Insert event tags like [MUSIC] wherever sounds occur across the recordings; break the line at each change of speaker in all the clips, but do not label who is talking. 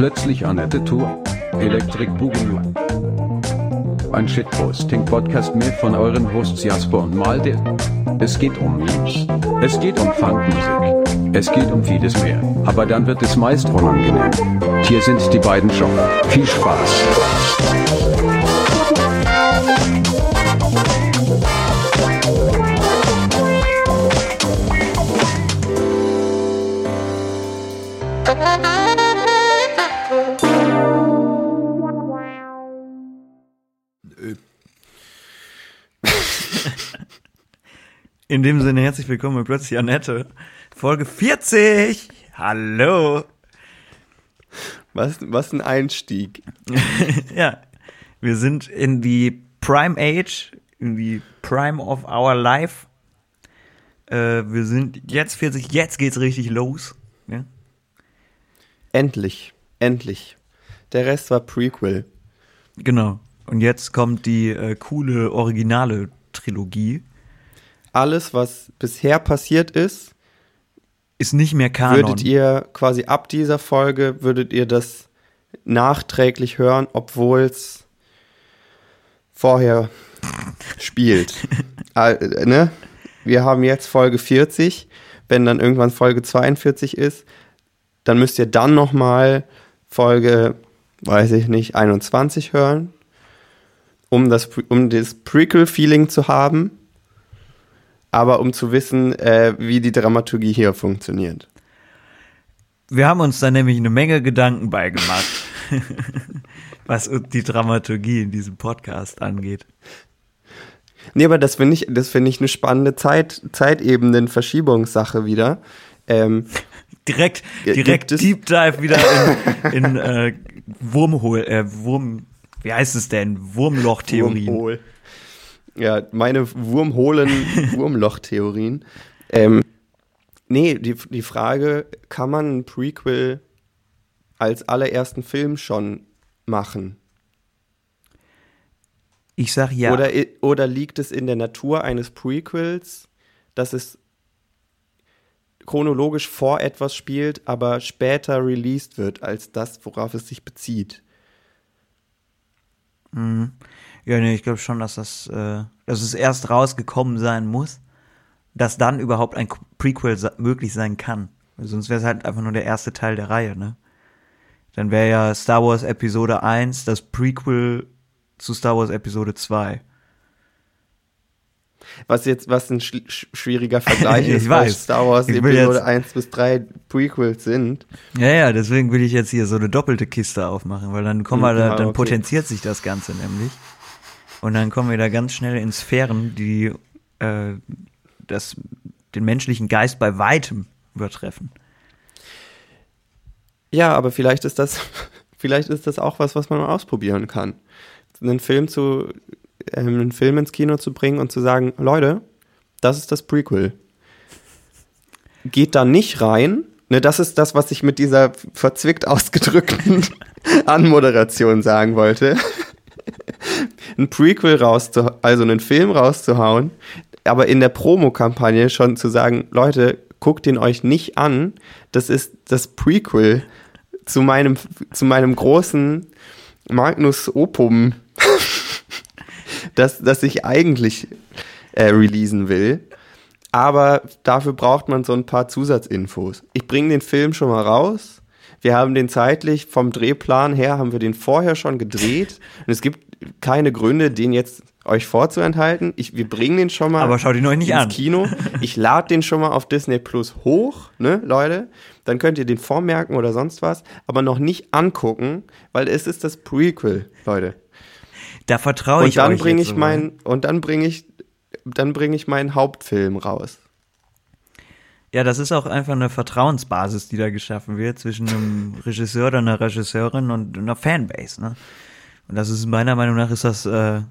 Plötzlich Annette Tour. Electric Boogaloo. Ein Shitposting-Podcast mehr von euren Hosts Jasper und Malde. Es geht um Memes. Es geht um Funkmusik. Es geht um vieles mehr. Aber dann wird es meist unangenehm. Hier sind die beiden schon. Viel Spaß.
In dem Sinne herzlich willkommen bei Plötzlich Annette. Folge 40. Hallo.
Was, was ein Einstieg. [LAUGHS]
ja, wir sind in die Prime Age, in die Prime of our Life. Äh, wir sind jetzt 40, jetzt geht's richtig los. Ja?
Endlich, endlich. Der Rest war Prequel.
Genau. Und jetzt kommt die äh, coole, originale Trilogie.
Alles, was bisher passiert ist,
ist nicht mehr Kanon.
Würdet ihr quasi ab dieser Folge, würdet ihr das nachträglich hören, obwohl es vorher spielt. [LAUGHS] äh, ne? Wir haben jetzt Folge 40. Wenn dann irgendwann Folge 42 ist, dann müsst ihr dann nochmal Folge, weiß ich nicht, 21 hören, um das, um das Prequel-Feeling zu haben aber um zu wissen, äh, wie die Dramaturgie hier funktioniert.
Wir haben uns da nämlich eine Menge Gedanken beigemacht, [LAUGHS] was die Dramaturgie in diesem Podcast angeht.
Nee, aber das finde ich, das finde ich eine spannende Zeit, Zeitebenen-Verschiebungssache wieder. Ähm, [LAUGHS]
direkt, direkt Deep Dive wieder in, in äh, Wurmhol, äh, Wurm, wie heißt es denn? Wurmloch-Theorien. Wurmhol.
Ja, meine wurmhohlen [LAUGHS] Wurmloch-Theorien. Ähm, nee, die, die Frage, kann man ein Prequel als allerersten Film schon machen?
Ich sag ja.
Oder, oder liegt es in der Natur eines Prequels, dass es chronologisch vor etwas spielt, aber später released wird als das, worauf es sich bezieht?
Mhm. Ja, nee, ich glaube schon, dass das, äh, dass es erst rausgekommen sein muss, dass dann überhaupt ein Prequel möglich sein kann. Sonst wäre es halt einfach nur der erste Teil der Reihe, ne? Dann wäre ja Star Wars Episode 1 das Prequel zu Star Wars Episode 2.
Was jetzt, was ein sch schwieriger Vergleich [LAUGHS] ist,
weil
Star Wars Episode 1 bis 3 Prequels sind.
Ja, ja, deswegen will ich jetzt hier so eine doppelte Kiste aufmachen, weil dann kommen wir da, dann okay. potenziert sich das Ganze nämlich. Und dann kommen wir da ganz schnell in Sphären, die äh, das, den menschlichen Geist bei weitem übertreffen.
Ja, aber vielleicht ist das, [LAUGHS] vielleicht ist das auch was, was man ausprobieren kann. Einen Film zu, äh, einen Film ins Kino zu bringen und zu sagen, Leute, das ist das Prequel. Geht da nicht rein. Ne, das ist das, was ich mit dieser verzwickt ausgedrückten [LAUGHS] Anmoderation sagen wollte ein Prequel rauszuhauen, also einen Film rauszuhauen, aber in der Promokampagne schon zu sagen, Leute, guckt ihn euch nicht an, das ist das Prequel zu meinem, zu meinem großen Magnus Opum, [LAUGHS] das, das ich eigentlich äh, releasen will. Aber dafür braucht man so ein paar Zusatzinfos. Ich bringe den Film schon mal raus. Wir haben den zeitlich vom Drehplan her, haben wir den vorher schon gedreht. Und es gibt keine Gründe, den jetzt euch vorzuenthalten. Ich, wir bringen den schon mal
Aber schaut ihn euch nicht
ins
an.
Kino. Ich lade den schon mal auf Disney Plus hoch, ne, Leute. Dann könnt ihr den vormerken oder sonst was, aber noch nicht angucken, weil es ist das Prequel, Leute.
Da vertraue ich
und dann
euch
bringe
ich
mein und dann bringe ich dann bringe ich meinen Hauptfilm raus.
Ja, das ist auch einfach eine Vertrauensbasis, die da geschaffen wird zwischen einem Regisseur oder einer Regisseurin und einer Fanbase. Ne? Und das ist meiner Meinung nach ist das, äh,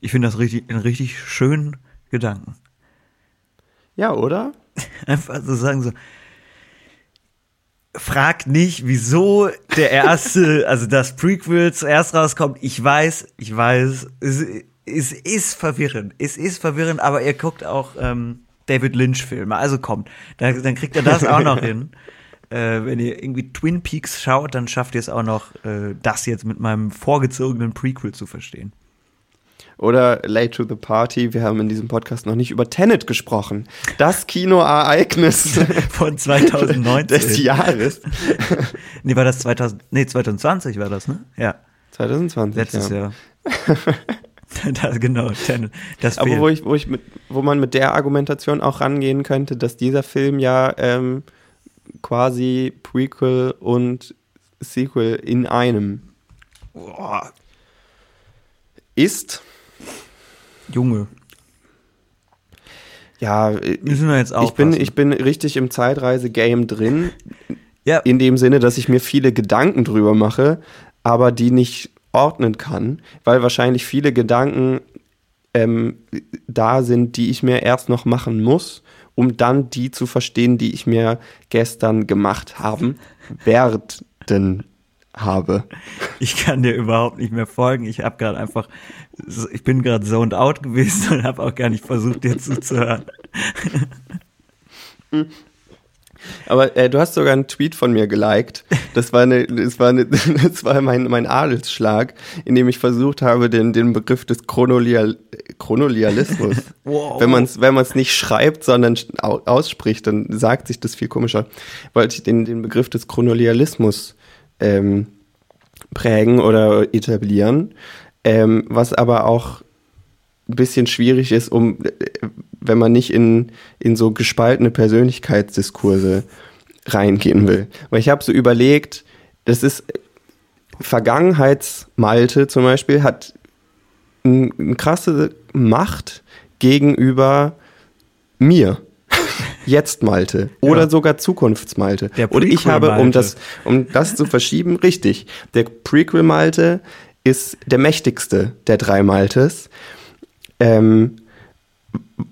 ich finde das richtig, einen richtig schönen Gedanken.
Ja, oder? [LAUGHS]
Einfach so sagen so, fragt nicht, wieso der erste, [LAUGHS] also das Prequel zuerst rauskommt. Ich weiß, ich weiß, es, es ist verwirrend. Es ist verwirrend, aber ihr guckt auch ähm, David Lynch-Filme. Also kommt, dann, dann kriegt er das auch noch hin. [LAUGHS] äh, wenn ihr irgendwie Twin Peaks schaut, dann schafft ihr es auch noch, äh, das jetzt mit meinem vorgezogenen Prequel zu verstehen.
Oder Late to the Party. Wir haben in diesem Podcast noch nicht über Tenet gesprochen. Das Kinoereignis [LAUGHS]
Von 2019.
des Jahres. [LAUGHS]
Nee, war das 2000, nee, 2020 war das, ne? Ja,
2020.
letztes
ja.
Jahr. [LAUGHS] das, genau, Tenet. Das
Aber
fehlt.
wo, ich, wo, ich mit, wo man mit der Argumentation auch rangehen könnte, dass dieser Film ja ähm, quasi Prequel und Sequel in einem.
Boah,
ist.
Junge,
Ja, äh,
müssen wir jetzt
ich bin, ich bin richtig im Zeitreise-Game drin,
ja,
in dem Sinne, dass ich mir viele Gedanken drüber mache, aber die nicht ordnen kann, weil wahrscheinlich viele Gedanken ähm, da sind, die ich mir erst noch machen muss, um dann die zu verstehen, die ich mir gestern gemacht haben, werden habe.
ich kann dir überhaupt nicht mehr folgen. Ich habe gerade einfach, ich bin gerade zoned out gewesen und habe auch gar nicht versucht, dir zuzuhören.
Aber äh, du hast sogar einen Tweet von mir geliked. Das war, eine, das war, eine, [LAUGHS] das war mein, mein Adelsschlag, in dem ich versucht habe, den, den Begriff des Chronolial, Chronolialismus, [LAUGHS]
Wow.
wenn man es wenn man's nicht schreibt, sondern au- ausspricht, dann sagt sich das viel komischer, wollte ich den, den Begriff des Chronolialismus ähm, prägen oder etablieren, ähm, was aber auch ein bisschen schwierig ist, um, äh, wenn man nicht in, in so gespaltene Persönlichkeitsdiskurse reingehen will. Weil ich habe so überlegt, das ist Vergangenheitsmalte zum Beispiel hat eine krasse Macht gegenüber mir. [LAUGHS] Jetzt Malte oder
Ja.
sogar Zukunftsmalte.
Der
Und ich habe, um das, um das zu verschieben, richtig. Der Prequel Malte ist der mächtigste der drei Maltes. Ähm,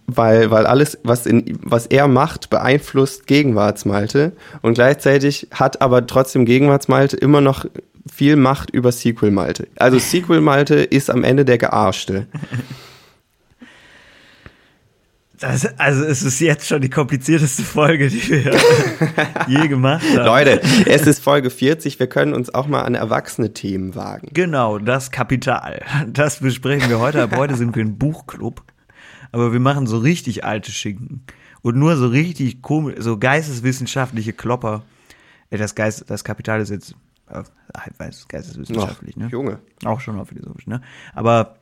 weil, weil alles, was, in, was er macht, beeinflusst Gegenwartsmalte und gleichzeitig hat aber trotzdem Gegenwartsmalte immer noch viel Macht über Sequel Malte. Also [LAUGHS] Sequel Malte ist am Ende der Gearschte.
Das, also es ist jetzt schon die komplizierteste Folge, die wir [LAUGHS] je gemacht haben.
Leute, es ist Folge 40, wir können uns auch mal an erwachsene Themen wagen.
Genau, das Kapital. Das besprechen wir heute. Ab heute sind wir ein Buchclub. Aber wir machen so richtig alte Schinken. Und nur so richtig komisch, so geisteswissenschaftliche Klopper. Das Geist, das Kapital ist jetzt, weiß, geisteswissenschaftlich, ne?
Junge.
Auch schon mal philosophisch, ne? Aber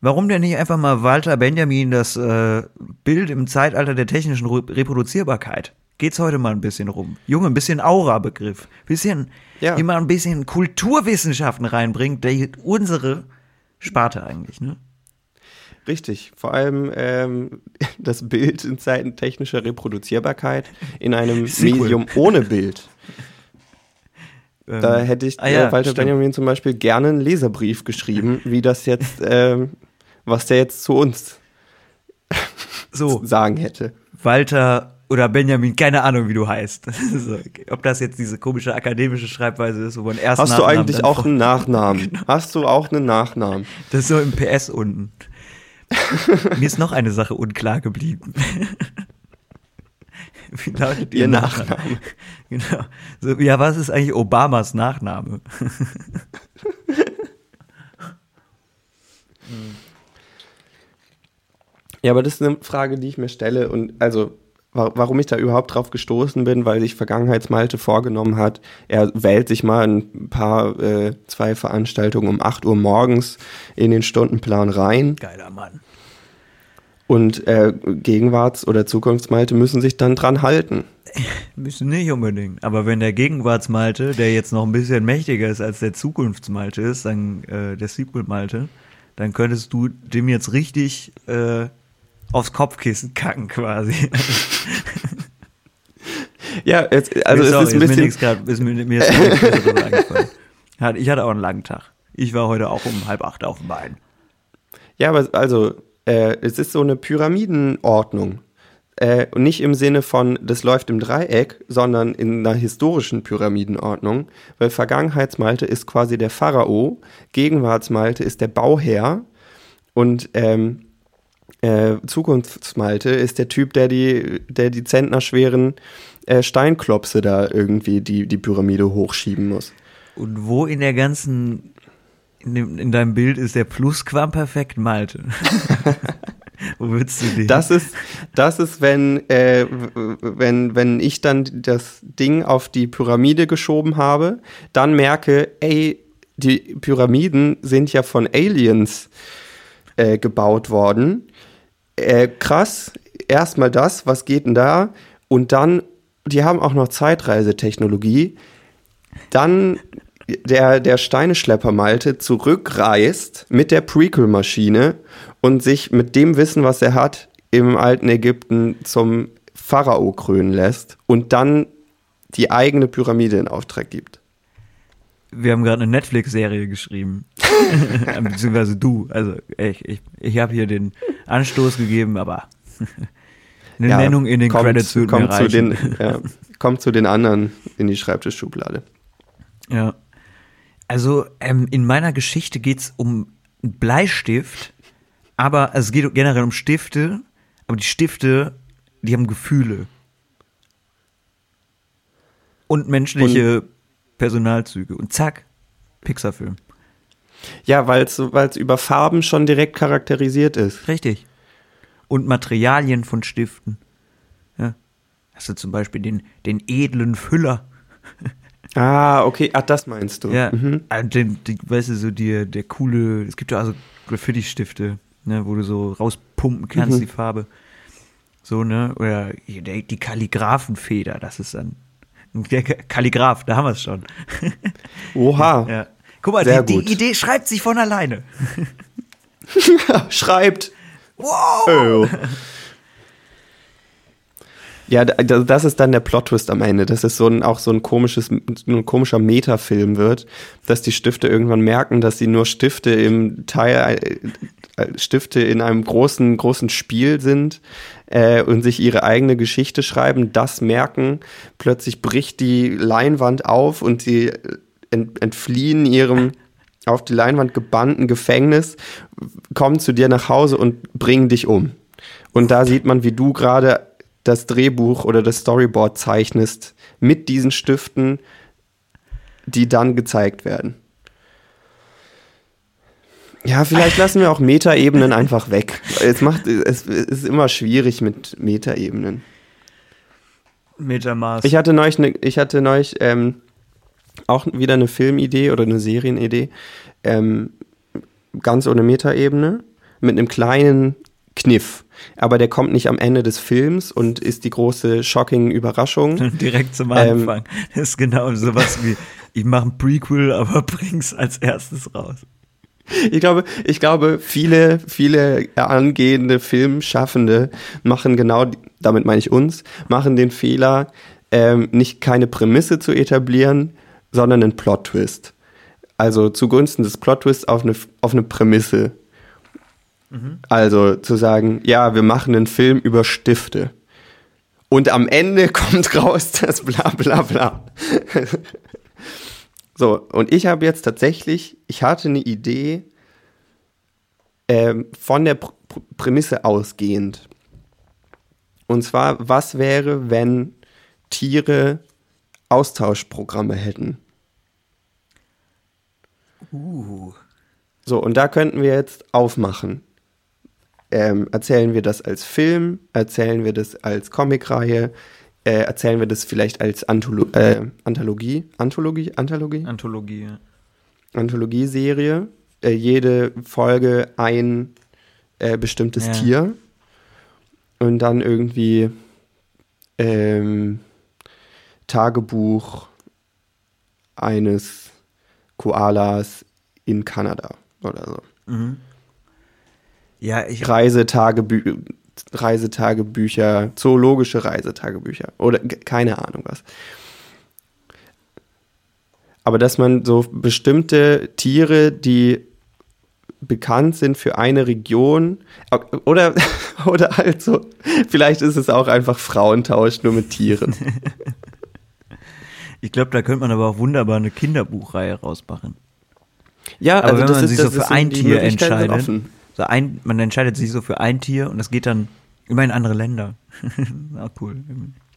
warum denn nicht einfach mal Walter Benjamin das äh, Bild im Zeitalter der technischen Re Reproduzierbarkeit? Geht's heute mal ein bisschen rum. Junge, ein bisschen Aura-Begriff. Bisschen,
Ja.
immer ein bisschen Kulturwissenschaften reinbringt, der unsere Sparte eigentlich, ne?
Richtig, vor allem ähm, [LAUGHS] das Bild in Zeiten technischer Reproduzierbarkeit in einem
Sequel.
Medium ohne Bild. [LAUGHS]
Ähm,
Da hätte ich
ah ja,
äh, Walter
stimmt.
Benjamin zum Beispiel gerne einen Leserbrief geschrieben, wie das jetzt, [LAUGHS] ähm, was der jetzt zu uns
so,
sagen hätte.
Walter oder Benjamin, keine Ahnung, wie du heißt. so, okay. Ob das jetzt diese komische akademische Schreibweise ist, wo man erst
Hast du eigentlich auch einen Nachnamen? Hast du auch einen Nachnamen?
Das ist so im PS unten. Mir ist noch eine Sache unklar geblieben. [LAUGHS] Wie lautet ihr,
Ihr
Nachname?
Nachname. [LAUGHS]
Genau. So, ja, was ist eigentlich Obamas Nachname? [LAUGHS]
Ja, aber das ist eine Frage, die ich mir stelle und also warum ich da überhaupt drauf gestoßen bin, weil sich Vergangenheitsmalte vorgenommen hat, er wählt sich mal ein paar, äh, zwei Veranstaltungen um 8 Uhr morgens in den Stundenplan rein
Geiler Mann.
und äh, Gegenwarts- oder Zukunftsmalte müssen sich dann dran halten. [LAUGHS]
Müssen nicht unbedingt. Aber wenn der Gegenwartsmalte, der jetzt noch ein bisschen mächtiger ist als der Zukunftsmalte ist, dann äh, der Sequel-Malte, dann könntest du dem jetzt richtig äh, aufs Kopfkissen kacken quasi.
Ja, es, also
Sorry,
es ist ein
mir
bisschen,
grad, ist mir, mir ist nichts eingefallen. Hat- Ich hatte auch einen langen Tag. Ich war heute auch um halb acht auf dem Bein.
Ja, aber also, äh, es ist so eine Pyramidenordnung. Äh, und nicht im Sinne von, das läuft im Dreieck, sondern in einer historischen Pyramidenordnung, weil Vergangenheitsmalte ist quasi der Pharao, Gegenwartsmalte ist der Bauherr und ähm, äh, Zukunftsmalte ist der Typ, der die, der die zentnerschweren äh, Steinklopse da irgendwie die, die Pyramide hochschieben muss.
Und wo in der ganzen, in, dem, in deinem Bild ist der Plusquamperfekt Malte? [LAUGHS] wo würdest du den?
Das ist, das ist, wenn, äh, wenn, wenn ich dann das Ding auf die Pyramide geschoben habe, dann merke, ey, die Pyramiden sind ja von Aliens äh, gebaut worden. Äh, krass, erstmal das, was geht denn da? Und dann, die haben auch noch Zeitreisetechnologie. Dann der, der Steineschlepper Malte zurückreist mit der Prequel-Maschine und sich mit dem Wissen, was er hat, im alten Ägypten zum Pharao krönen lässt und dann die eigene Pyramide in Auftrag gibt.
Wir haben gerade eine Netflix-Serie geschrieben. [LAUGHS] Beziehungsweise du. Also ich, ich, ich habe hier den Anstoß gegeben, aber eine
Ja,
Nennung in den
kommt,
Credits würde mir
kommt zu
reichen.
den, ja, kommt zu den anderen in die Schreibtischschublade.
Ja. Also ähm, in meiner Geschichte geht's um einen Bleistift, aber es geht generell um Stifte, aber die Stifte, die haben Gefühle. Und menschliche Personalzüge. Und zack, Pixar-Film.
Ja, weil es über Farben schon direkt charakterisiert ist.
Richtig. Und Materialien von Stiften. Ja. Hast du zum Beispiel den, den edlen Füller. [LAUGHS]
Ah, okay, ach, das meinst du.
Ja,
Mhm.
äh, den, die, weißt du, so die, der coole, es gibt ja also Graffiti-Stifte, ne, wo du so rauspumpen kannst,
Mhm.
die Farbe. So, ne, oder die Kalligraphenfeder, das ist dann, der [LAUGHS] Ka- Kalligraph, da haben wir es schon.
Oha, [LAUGHS]
Ja. Guck mal, die, die Idee schreibt sich von alleine. [LAUGHS]
schreibt.
Wow!
Oh. Ja, da- da- das ist dann der Plot-Twist am Ende, dass es so ein, auch so ein komisches, ein komischer Metafilm wird, dass die Stifte irgendwann merken, dass sie nur Stifte im Teil, äh, äh, Stifte in einem großen, großen Spiel sind äh, und sich ihre eigene Geschichte schreiben, das merken, plötzlich bricht die Leinwand auf und sie ent, entfliehen ihrem auf die Leinwand gebannten Gefängnis, kommen zu dir nach Hause und bringen dich um. Und da sieht man, wie du gerade das Drehbuch oder das Storyboard zeichnest mit diesen Stiften, die dann gezeigt werden. Ja, vielleicht [LAUGHS] lassen wir auch Metaebenen einfach weg. Es macht, es ist immer schwierig mit Metaebenen.
Metamaß.
Ich hatte neulich, ne, ich hatte neulich ähm, auch wieder eine Filmidee oder eine Serienidee, ähm, ganz ohne Metaebene, mit einem kleinen Kniff. Aber der kommt nicht am Ende des Films und ist die große shocking Überraschung. [LAUGHS]
Direkt zum
Ähm,
Anfang. das ist genau sowas wie, ich mache ein Prequel, aber [LAUGHS] bring's als erstes raus.
Ich glaube, ich glaube, viele, viele angehende Filmschaffende machen genau, damit meine ich uns, machen den Fehler, ähm, nicht keine Prämisse zu etablieren, sondern einen Plot-Twist. Also zugunsten des Plot-Twists auf eine, auf eine Prämisse. Also zu sagen, ja, wir machen einen Film über Stifte. Und am Ende [LAUGHS] kommt raus das bla bla bla. [LAUGHS] So, und ich habe jetzt tatsächlich, ich hatte eine Idee ähm, von der Pr Pr Prämisse ausgehend. Und zwar, was wäre, wenn Tiere Austauschprogramme hätten?
Uh.
So, und da könnten wir jetzt aufmachen. Ähm, erzählen wir das als Film? Erzählen wir das als Comicreihe? Äh, erzählen wir das vielleicht als Antholo äh, Anthologie? Anthologie? Anthologie?
Anthologie. ja.
Anthologieserie. Äh, jede Folge ein äh, bestimmtes
Ja.
Tier. Und dann irgendwie ähm, Tagebuch eines Koalas in Kanada oder so.
Mhm. Ja, ich,
Reisetagebü Reisetagebücher, zoologische Reisetagebücher oder keine Ahnung was. Aber dass man so bestimmte Tiere, die bekannt sind für eine Region oder, [LAUGHS] oder halt so, vielleicht ist es auch einfach Frauentausch nur mit Tieren. [LAUGHS]
ich glaube, da könnte man aber auch wunderbar eine Kinderbuchreihe rausmachen.
Ja,
Aber wenn man sich so für ein Tier entscheidet,
offen.
So ein, man entscheidet sich so für ein Tier und das geht dann immer in andere Länder. auch [LAUGHS] cool.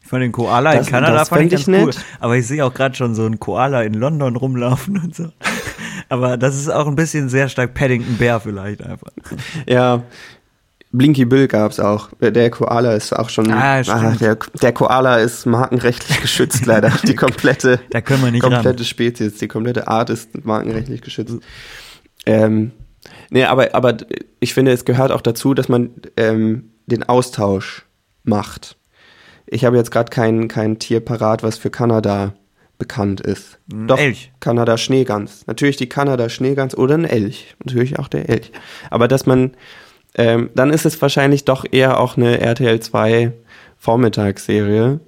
Ich fand den Koala
Das-
in Kanada fand ich ganz
ich
cool.
nett.
Aber ich sehe auch gerade schon so einen Koala in London rumlaufen und so. Aber das ist auch ein bisschen sehr stark Paddington Bear vielleicht einfach.
Ja, Blinky Bill gab's auch. Der Koala ist auch schon.
Ah, stimmt.
der, der Koala ist markenrechtlich geschützt, leider. [LAUGHS] Die komplette,
Da können wir nicht
komplette
ran.
Spezies, die komplette Art ist markenrechtlich geschützt. Ähm, nee, aber, aber ich finde, es gehört auch dazu, dass man ähm, den Austausch macht. Ich habe jetzt gerade kein, kein Tier parat, was für Kanada bekannt ist.
Ein
Doch,
Elch.
Kanada Schneegans. Natürlich die Kanada Schneegans oder ein Elch. Natürlich auch der Elch. Aber dass man, ähm, dann ist es wahrscheinlich doch eher auch eine RTL 2 Vormittagsserie.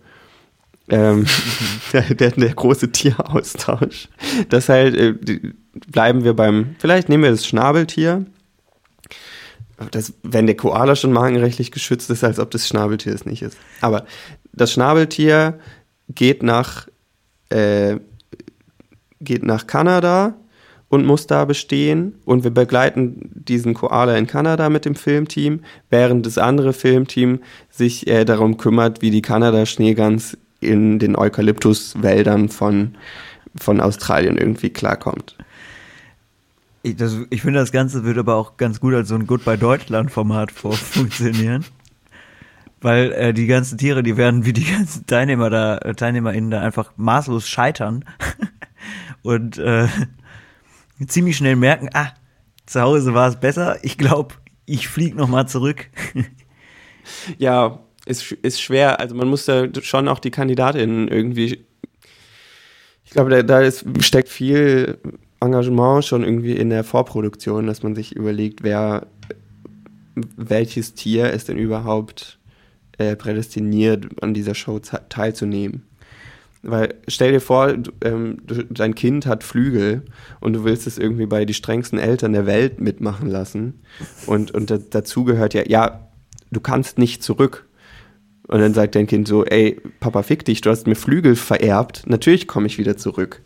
Ähm, [LAUGHS] der, der, der große Tieraustausch. Das halt, äh, die- bleiben wir beim, vielleicht nehmen wir das Schnabeltier. Das, wenn der Koala schon markenrechtlich geschützt ist, als ob das Schnabeltier es nicht ist. Aber das Schnabeltier geht nach, äh, geht nach Kanada und muss da bestehen. Und wir begleiten diesen Koala in Kanada mit dem Filmteam, während das andere Filmteam sich äh, darum kümmert, wie die Kanada-Schneegans in den Eukalyptuswäldern von, von Australien irgendwie klarkommt.
Ich, das- ich finde, das Ganze wird aber auch ganz gut als so ein Goodbye Deutschland-Format funktionieren. Weil äh, die ganzen Tiere, die werden wie die ganzen Teilnehmer da, äh, TeilnehmerInnen da einfach maßlos scheitern. [LAUGHS] Und äh, ziemlich schnell merken, ah, zu Hause war es besser. Ich glaube, ich flieg noch mal zurück. [LAUGHS]
Ja, ist, ist schwer. Also man muss da schon auch die Kandidatinnen irgendwie. Ich glaube, da, da ist, steckt viel Engagement schon irgendwie in der Vorproduktion, dass man sich überlegt, wer welches Tier ist denn überhaupt äh, prädestiniert, an dieser Show teilzunehmen. Weil stell dir vor, du, ähm, du, dein Kind hat Flügel und du willst es irgendwie bei die strengsten Eltern der Welt mitmachen lassen. Und, und da, dazu gehört ja, ja, du kannst nicht zurück. Und dann sagt dein Kind so, ey, Papa, fick dich, du hast mir Flügel vererbt, natürlich komme ich wieder zurück.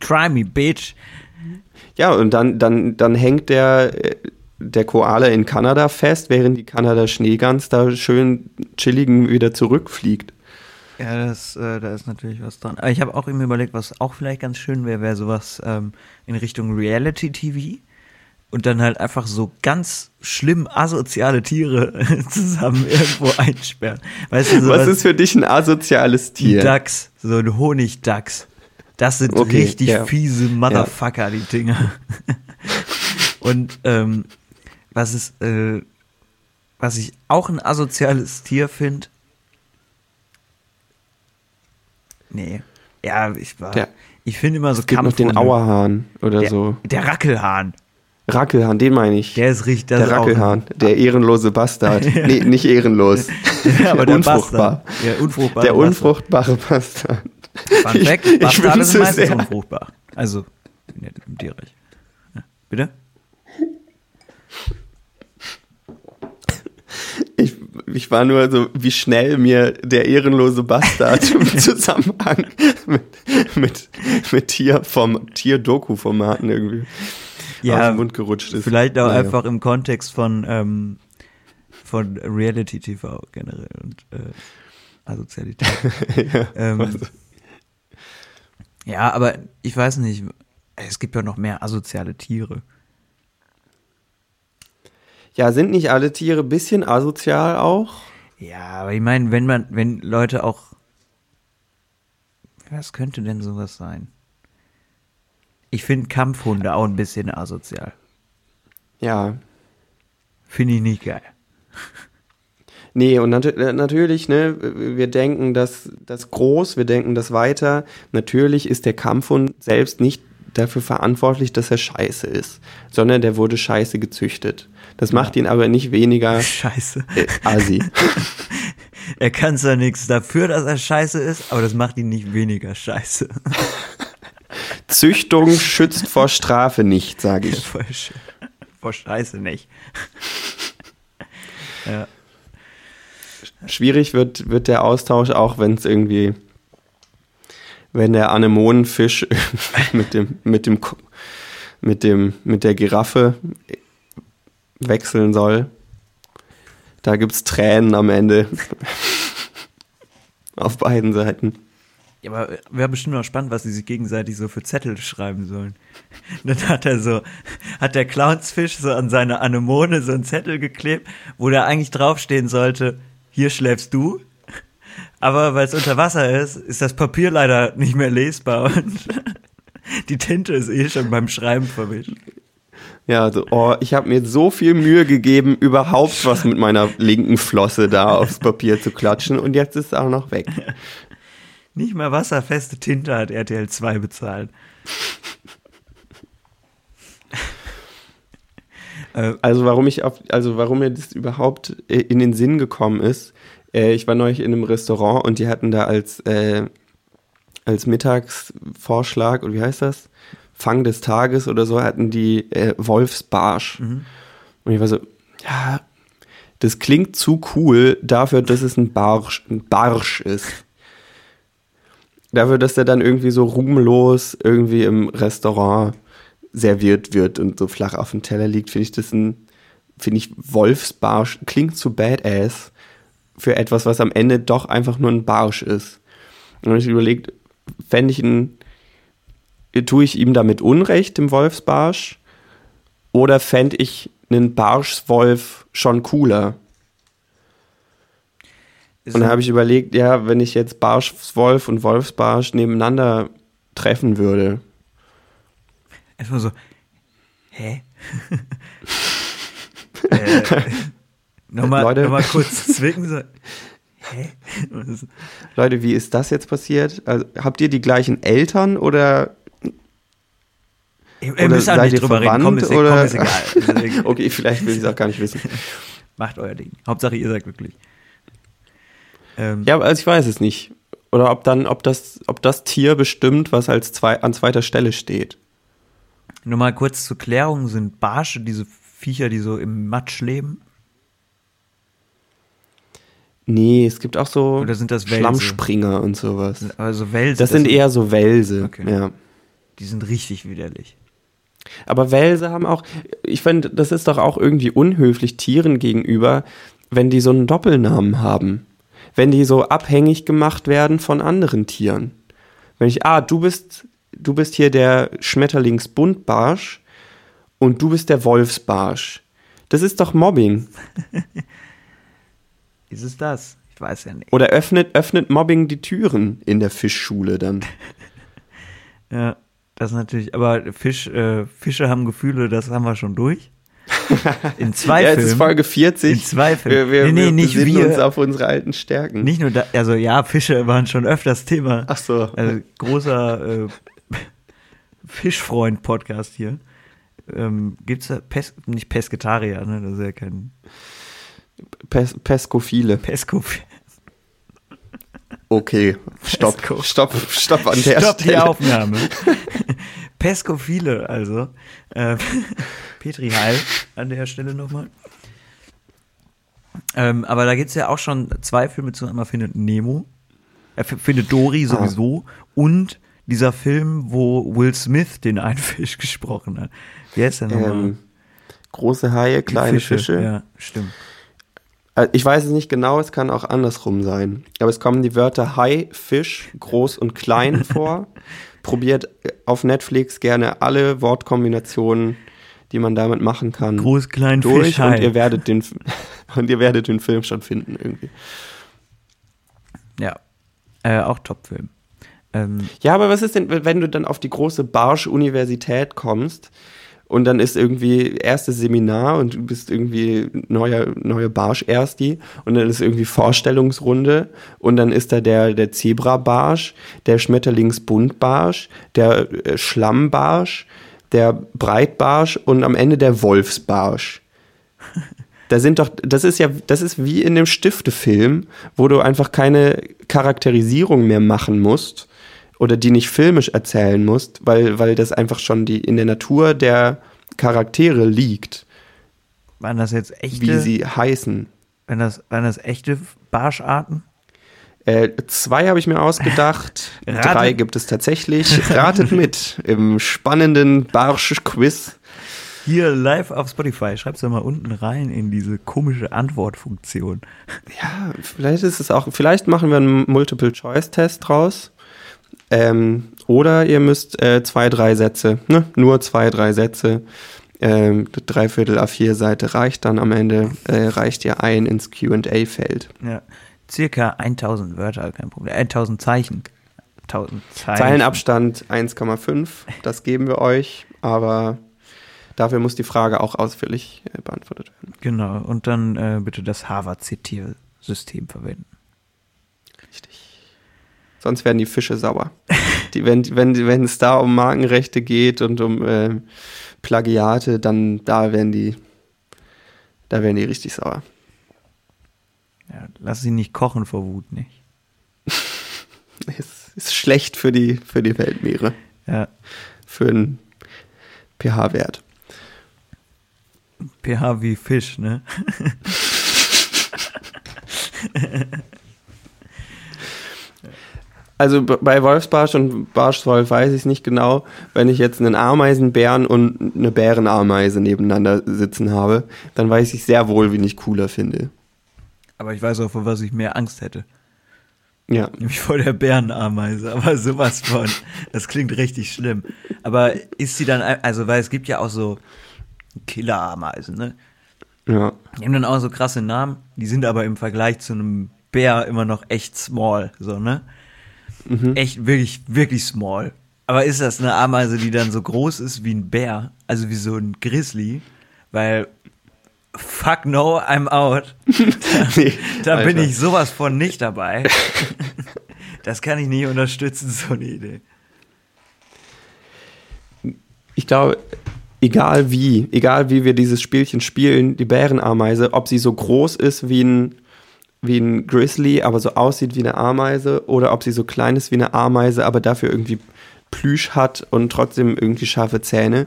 Try me, bitch.
Ja, und dann, dann, dann hängt der, äh, der Koala in Kanada fest, während die Kanada Schneegans da schön chilligen wieder zurückfliegt.
Ja, das, äh, da ist natürlich was dran. Aber ich habe auch immer überlegt, was auch vielleicht ganz schön wäre, wäre sowas ähm, in Richtung Reality-TV und dann halt einfach so ganz schlimm asoziale Tiere [LAUGHS] zusammen irgendwo einsperren. Weißt du, sowas,
Was ist für dich ein asoziales
ein
Tier?
Dachs, so ein Honigdachs. Das sind
Okay,
richtig
ja.
fiese Motherfucker, die Dinger. [LAUGHS] und ähm, was ist, äh, was ich auch ein asoziales Tier finde. Nee. Ja, ich war.
Der-
ich finde immer so
es gibt noch den. Auerhahn oder
der,
so.
Der Rackelhahn.
Rackelhahn, den meine ich.
Der ist richtig.
Der
ist auch-
Rackelhahn, der ehrenlose Bastard. [LAUGHS] Nee, nicht ehrenlos.
Ja, [LAUGHS] aber der
unfruchtbar.
Bastard. Der unfruchtbare
Der
Bastard.
unfruchtbare Bastard.
Fun Fact,
Ich- ich
Bastarde
wünsche
sind meistens
sehr.
unfruchtbar. Also, im Tierreich. Ja. Bitte?
Ich, ich war nur so, wie schnell mir der ehrenlose Bastard [LAUGHS] im Zusammenhang mit, mit, mit Tier vom Tier-Doku-Formaten irgendwie aus dem Mund gerutscht ist.
Vielleicht auch
Naja.
einfach im Kontext von, ähm, von Reality TV generell und äh, Asozialität. [LAUGHS]
ja,
ähm, ja, aber ich weiß nicht, es gibt ja noch mehr asoziale Tiere.
ja, sind nicht alle Tiere ein bisschen asozial auch?
Ja, aber ich meine, wenn man, wenn Leute auch. Was könnte denn sowas sein? Ich finde Kampfhunde auch ein bisschen asozial.
Ja.
Finde ich nicht geil.
Nee, und nat äh, natürlich, ne, wir denken das, das groß, wir denken das weiter. Natürlich ist der Kampfhund selbst nicht dafür verantwortlich, dass er scheiße ist, sondern der wurde scheiße gezüchtet. Das macht ihn aber nicht weniger [LAUGHS]
Scheiße.
äh, assi. [LAUGHS]
Er kann zwar nichts dafür, dass er scheiße ist, aber das macht ihn nicht weniger scheiße. [LAUGHS]
Züchtung schützt vor Strafe nicht, sage ich.
Vor Scheiße nicht. ja.
Schwierig wird, wird der Austausch auch, wenn es irgendwie, wenn der Anemonenfisch [LAUGHS] mit dem, mit dem, mit dem, mit der Giraffe wechseln soll. Da gibt's Tränen am Ende. [LAUGHS] Auf beiden Seiten.
Ja, aber wäre bestimmt auch spannend, was sie sich gegenseitig so für Zettel schreiben sollen. [LAUGHS] Dann hat er so, hat der Clownsfisch so an seine Anemone so einen Zettel geklebt, wo da eigentlich draufstehen sollte, hier schläfst du. Aber weil es unter Wasser ist, ist das Papier leider nicht mehr lesbar und [LAUGHS] die Tinte ist eh schon beim Schreiben verwischt.
Ja, also, oh, ich habe mir so viel Mühe gegeben, überhaupt was mit meiner linken Flosse da aufs Papier zu klatschen und jetzt ist es auch noch weg.
Nicht mal wasserfeste Tinte hat RTL 2 bezahlt.
Also warum ich auf, also warum mir das überhaupt äh, in den Sinn gekommen ist, äh, ich war neulich in einem Restaurant und die hatten da als, äh, als Mittagsvorschlag, und wie heißt das? Fang des Tages oder so, hatten die äh, Wolfsbarsch. Mhm. Und ich war so, ja, das klingt zu cool dafür, dass es ein Barsch, ein Barsch ist. Dafür, dass der dann irgendwie so ruhmlos irgendwie im Restaurant serviert wird und so flach auf dem Teller liegt, finde ich das ein, finde ich Wolfsbarsch, klingt zu badass für etwas, was am Ende doch einfach nur ein Barsch ist. Und ich überlegt, fände ich ein, tue ich ihm damit Unrecht, dem Wolfsbarsch, oder fände ich einen Barschswolf schon cooler? und dann habe ich überlegt, ja, wenn ich jetzt Barschwolf und Wolfsbarsch nebeneinander treffen würde.
Erstmal so, hä? [LAUGHS] äh, nochmal,
Leute.
nochmal kurz zwicken. So, hä?
Leute, wie ist das jetzt passiert? Also, habt ihr die gleichen Eltern oder
Ihr, müsst auch nicht drüber reden. Komm, ist,
oder?
komm, ist egal. [LAUGHS] Ist
okay, vielleicht will ich es auch gar nicht wissen. [LAUGHS]
Macht euer Ding. Hauptsache, ihr seid glücklich. Ähm,
Ja, aber also ich weiß es nicht. Oder ob dann, ob das, ob das Tier bestimmt, was als zwei, an zweiter Stelle steht.
Nur mal kurz zur Klärung, sind Barsche diese Viecher, die so im Matsch leben?
Nee, es gibt auch so
Oder sind das Wälse?
Schlammspringer und sowas.
Also Wälse.
Das sind eher so Wälse,
Okay.
ja.
Die sind richtig widerlich.
Aber Wälse haben auch, ich finde, das ist doch auch irgendwie unhöflich Tieren gegenüber, wenn die so einen Doppelnamen haben. Wenn die so abhängig gemacht werden von anderen Tieren. Wenn ich, ah, du bist, du bist hier der Schmetterlingsbuntbarsch und du bist der Wolfsbarsch. Das ist doch Mobbing. [LAUGHS]
Ist es das? Ich weiß ja nicht.
Oder öffnet, öffnet Mobbing die Türen in der Fischschule dann. [LAUGHS]
Ja, das ist natürlich, aber Fisch, äh, Fische haben Gefühle, das haben wir schon durch. [LAUGHS] In zwei
ja,
Filmen.
es ist Folge 40.
In zwei Filmen.
Wir, wir,
Nee, nee,
wir
nicht wir.
uns auf unsere alten Stärken.
Nicht nur da, also ja, Fische waren schon öfters Thema.
Ach so.
Also großer äh, Fischfreund-Podcast hier. Ähm, gibt's da Pes nicht Pesketarier, ne? Das ist ja kein
Pes Pescophile.
Pesco. [LAUGHS]
Okay, stopp,
Pesco.
stopp, stopp an der
Stopp die
Stelle.
Aufnahme. [LAUGHS] Pescophile, also. Ähm, [LAUGHS] Petri Heil an der Stelle nochmal. Ähm, aber da gibt's ja auch schon zwei Filme zu. Einmal findet Nemo. Er findet Dory sowieso. Und dieser Film, wo Will Smith den einen [LAUGHS] Fisch gesprochen hat. Wie heißt der nochmal?
Ähm, große Haie, kleine Fische.
Ja, stimmt.
Äh, Ich weiß es nicht genau, es kann auch andersrum sein. Aber es kommen die Wörter Hai, Fisch, groß und klein [LAUGHS] vor. Probiert äh, auf Netflix gerne alle Wortkombinationen, die man damit machen kann,
Groß, klein,
durch
Fisch,
und ihr werdet den [LAUGHS] und ihr werdet den Film schon finden irgendwie.
Ja. Äh, auch Topfilm. Ähm,
Ja, aber was ist denn, wenn du dann auf die große Barsch-Universität kommst und dann ist irgendwie erstes Seminar und du bist irgendwie neuer, neue Barsch-Ersti und dann ist irgendwie Vorstellungsrunde und dann ist da der, der Zebra-Barsch, der Schmetterlingsbuntbarsch, der äh, Schlammbarsch, der Breitbarsch und am Ende der Wolfsbarsch. [LAUGHS] Da sind doch, das ist ja, das ist wie in dem Stiftefilm, wo du einfach keine Charakterisierung mehr machen musst oder die nicht filmisch erzählen musst, weil, weil das einfach schon die, in der Natur der Charaktere liegt,
waren das jetzt echte,
wie sie heißen.
waren das, waren das echte Barscharten?
Äh, zwei habe ich mir ausgedacht, [LAUGHS] drei gibt es tatsächlich. Ratet [LAUGHS] mit im spannenden Barsch-Quiz.
Hier live auf Spotify. Schreib's doch mal unten rein in diese komische Antwortfunktion.
Ja, vielleicht ist es auch, vielleicht machen wir einen Multiple-Choice-Test draus. Ähm, oder ihr müsst äh, zwei, drei Sätze, ne? nur zwei, drei Sätze. Ähm, Dreiviertel A4-Seite reicht dann am Ende, äh, reicht ihr ein ins QA-Feld.
Ja. Circa 1000 Wörter, kein Problem. 1000 Zeichen. 1000 Zeichen.
Zeilenabstand 1,5, das geben wir euch, aber dafür muss die Frage auch ausführlich äh, beantwortet werden.
Genau. Und dann äh, bitte das Harvard-Zitiersystem verwenden.
Sonst werden die Fische sauer. die, wenn, wenn, wenn es da um Markenrechte geht und um äh, Plagiate, dann da werden die, da werden die richtig sauer.
Ja, lass sie nicht kochen vor Wut, nicht? [LAUGHS]
Es ist schlecht für die, für die Weltmeere.
Ja.
Für einen pH-Wert.
pH wie Fisch, ne? [LAUGHS]
Also bei Wolfsbarsch und Barschwolf weiß ich es nicht genau. Wenn ich jetzt einen Ameisenbären und eine Bärenameise nebeneinander sitzen habe, dann weiß ich sehr wohl, wen ich cooler finde.
Aber ich weiß auch, vor was ich mehr Angst hätte.
Ja.
Nämlich vor der Bärenameise, aber [LAUGHS] sowas von. Das klingt richtig schlimm. Aber ist sie dann, also, weil es gibt ja auch so Killerameisen, ne?
Ja.
Die haben dann auch so krasse Namen, die sind aber im Vergleich zu einem Bär immer noch echt small, so, ne? Echt wirklich, wirklich small. Aber ist das eine Ameise, die dann so groß ist wie ein Bär, also wie so ein Grizzly? Weil, fuck no, I'm out. [LAUGHS]
Nee,
Da bin ich sowas von nicht dabei. [LAUGHS] Das kann ich nicht unterstützen, so eine Idee.
Ich glaube, egal wie, egal wie wir dieses Spielchen spielen, die Bärenameise, ob sie so groß ist wie ein, wie ein Grizzly, aber so aussieht wie eine Ameise, oder ob sie so klein ist wie eine Ameise, aber dafür irgendwie Plüsch hat und trotzdem irgendwie scharfe Zähne,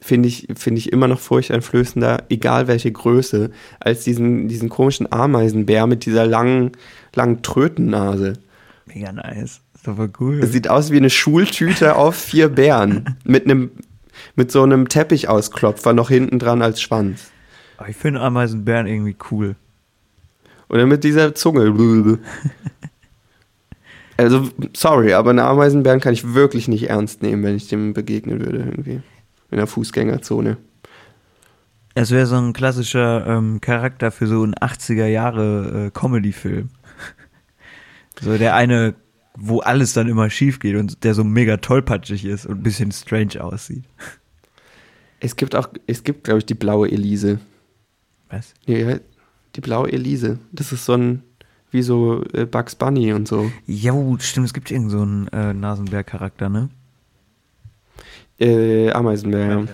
finde ich, finde ich immer noch furchteinflößender, egal welche Größe, als diesen, diesen komischen Ameisenbär mit dieser langen, langen Trötennase.
Mega nice. Ist voll cool.
Sieht aus wie eine Schultüte auf vier Bären. [LAUGHS] Mit einem, mit so einem Teppichausklopfer noch hinten dran als Schwanz.
Aber ich finde Ameisenbären irgendwie cool.
Oder mit dieser Zunge. [LAUGHS] Also, sorry, aber einen Ameisenbären kann ich wirklich nicht ernst nehmen, wenn ich dem begegnen würde, irgendwie. In der Fußgängerzone.
Es wäre so ein klassischer ähm, Charakter für so einen 80er Jahre äh, Comedy-Film. [LAUGHS] So der eine, wo alles dann immer schief geht und der so mega tollpatschig ist und ein bisschen strange aussieht.
Es gibt auch, es gibt, glaube ich, die blaue Elise.
Was?
Ja, die blaue Elise. Das ist so ein, wie so äh, Bugs Bunny und so.
Ja, stimmt, es gibt irgend so einen äh, Nasenbär-Charakter, ne?
Äh, Ameisenbär, ja.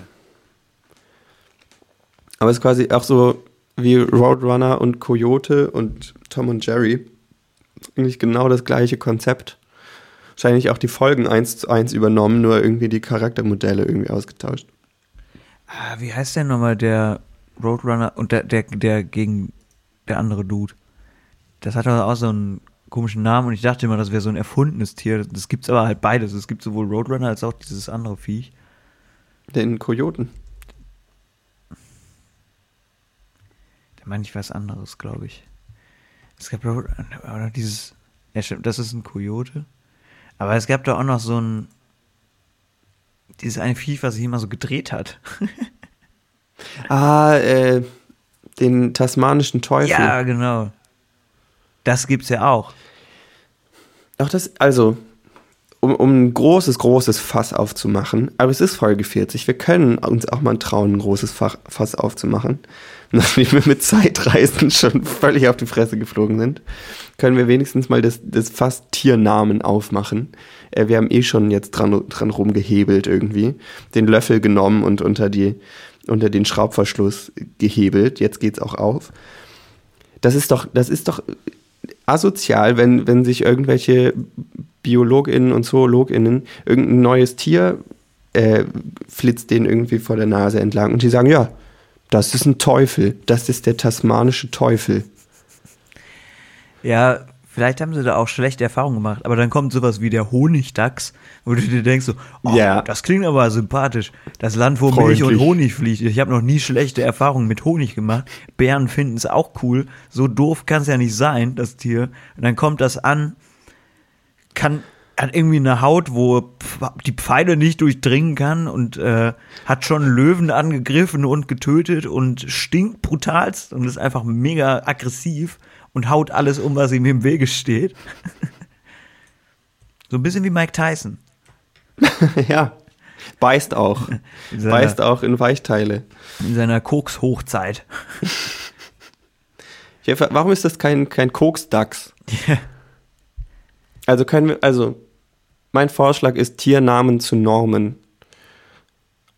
Aber es ist quasi auch so wie Roadrunner und Coyote und Tom und Jerry. Eigentlich genau das gleiche Konzept. Wahrscheinlich auch die Folgen eins zu eins übernommen, nur irgendwie die Charaktermodelle irgendwie ausgetauscht.
Ah, wie heißt der nochmal, der Roadrunner und der, der, der gegen der andere Dude? Das hat doch auch so einen komischen Namen und ich dachte immer, das wäre so ein erfundenes Tier. Das gibt's aber halt beides. Es gibt sowohl Roadrunner als auch dieses andere Viech.
Den Kojoten.
Da meine ich was anderes, glaube ich. Es gab Road, oder dieses, ja stimmt, das ist ein Kojote. Aber es gab da auch noch so ein, dieses eine Viech, was sich immer so gedreht hat. [LAUGHS]
Ah, äh, den tasmanischen Teufel.
Ja, genau. Das gibt's ja auch.
Auch das, also, um, um ein großes, großes Fass aufzumachen, aber es ist Folge 40, wir können uns auch mal trauen, ein großes Fach, Fass aufzumachen. [LAUGHS] Nachdem wir mit Zeitreisen schon völlig auf die Fresse geflogen sind, können wir wenigstens mal das, das Fass Tiernamen aufmachen. Äh, wir haben eh schon jetzt dran, dran rumgehebelt irgendwie, den Löffel genommen und unter, die, unter den Schraubverschluss gehebelt. Jetzt geht's auch auf. Das ist doch, das ist doch asozial, wenn, wenn sich irgendwelche BiologInnen und ZoologInnen irgendein neues Tier äh, flitzt denen irgendwie vor der Nase entlang und die sagen, ja, das ist ein Teufel, das ist der tasmanische Teufel.
Ja, Vielleicht haben sie da auch schlechte Erfahrungen gemacht, aber dann kommt sowas wie der Honigdachs, wo du dir denkst so, oh,
Ja.
das klingt aber sympathisch. Das Land, wo Milch und
Freundlich.
Honig fliegt. Ich habe noch nie schlechte Erfahrungen mit Honig gemacht. Bären finden es auch cool. So doof kann es ja nicht sein, das Tier. Und dann kommt das an, kann hat irgendwie eine Haut, wo die Pfeile nicht durchdringen kann und äh, hat schon Löwen angegriffen und getötet und stinkt brutalst und ist einfach mega aggressiv und haut alles um, was ihm im Wege steht. so ein bisschen wie Mike Tyson. [LAUGHS]
ja. Beißt auch.
In seiner,
Beißt auch in Weichteile.
in seiner Koks-Hochzeit. [LAUGHS]
Ja, warum ist das kein, kein Koksdachs? Also können wir, also mein Vorschlag ist Tiernamen zu Normen.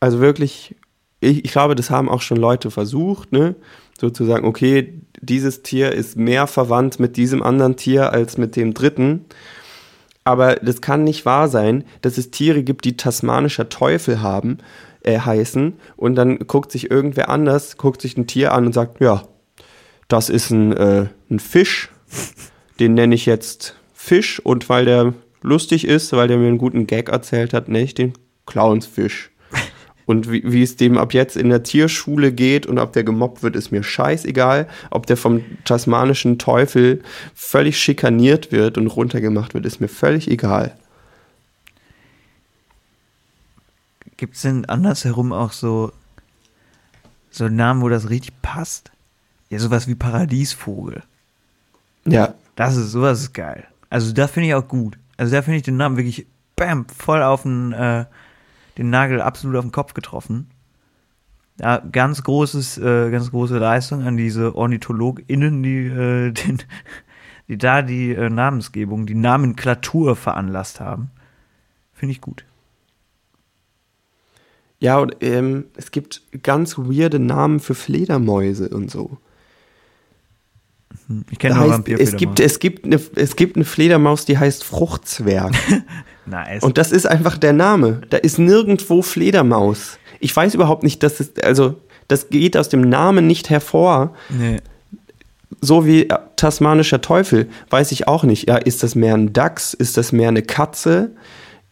Also wirklich, ich, ich glaube, das haben auch schon Leute versucht, ne? Sozusagen, okay, dieses Tier ist mehr verwandt mit diesem anderen Tier als mit dem dritten. Aber das kann nicht wahr sein, dass es Tiere gibt, die tasmanischer Teufel haben, äh, heißen. Und dann guckt sich irgendwer anders, guckt sich ein Tier an und sagt, ja, das ist ein, äh, ein Fisch. Den nenne ich jetzt Fisch und weil der lustig ist, weil der mir einen guten Gag erzählt hat, nenne ich den Clownsfisch. Und wie, wie es dem ab jetzt in der Tierschule geht und ob der gemobbt wird, ist mir scheißegal. Ob der vom tasmanischen Teufel völlig schikaniert wird und runtergemacht wird, ist mir völlig egal.
Gibt es denn andersherum auch so, so Namen, wo das richtig passt? Ja, sowas wie Paradiesvogel.
Ja,
Das ist, sowas ist geil. Also da finde ich auch gut. Also da finde ich den Namen wirklich, bam, voll auf den, äh, den Nagel absolut auf den Kopf getroffen. Ja, ganz großes, äh, ganz große Leistung an diese OrnithologInnen, die, äh, [LAUGHS] den, die da die äh, Namensgebung, die Namenklatur veranlasst haben. Finde ich gut.
ja, und ähm, es gibt ganz weirde Namen für Fledermäuse und so.
Ich kenne nur
heißt, es, gibt, es, gibt eine, es gibt eine Fledermaus, die heißt Fruchtzwerg. [LAUGHS]
nice.
Und das ist einfach der Name. Da ist nirgendwo Fledermaus. Ich weiß überhaupt nicht, dass es, also, das geht aus dem Namen nicht hervor.
nee.
So wie äh, tasmanischer Teufel, weiß ich auch nicht. Ja, ist das mehr ein Dachs? Ist das mehr eine Katze?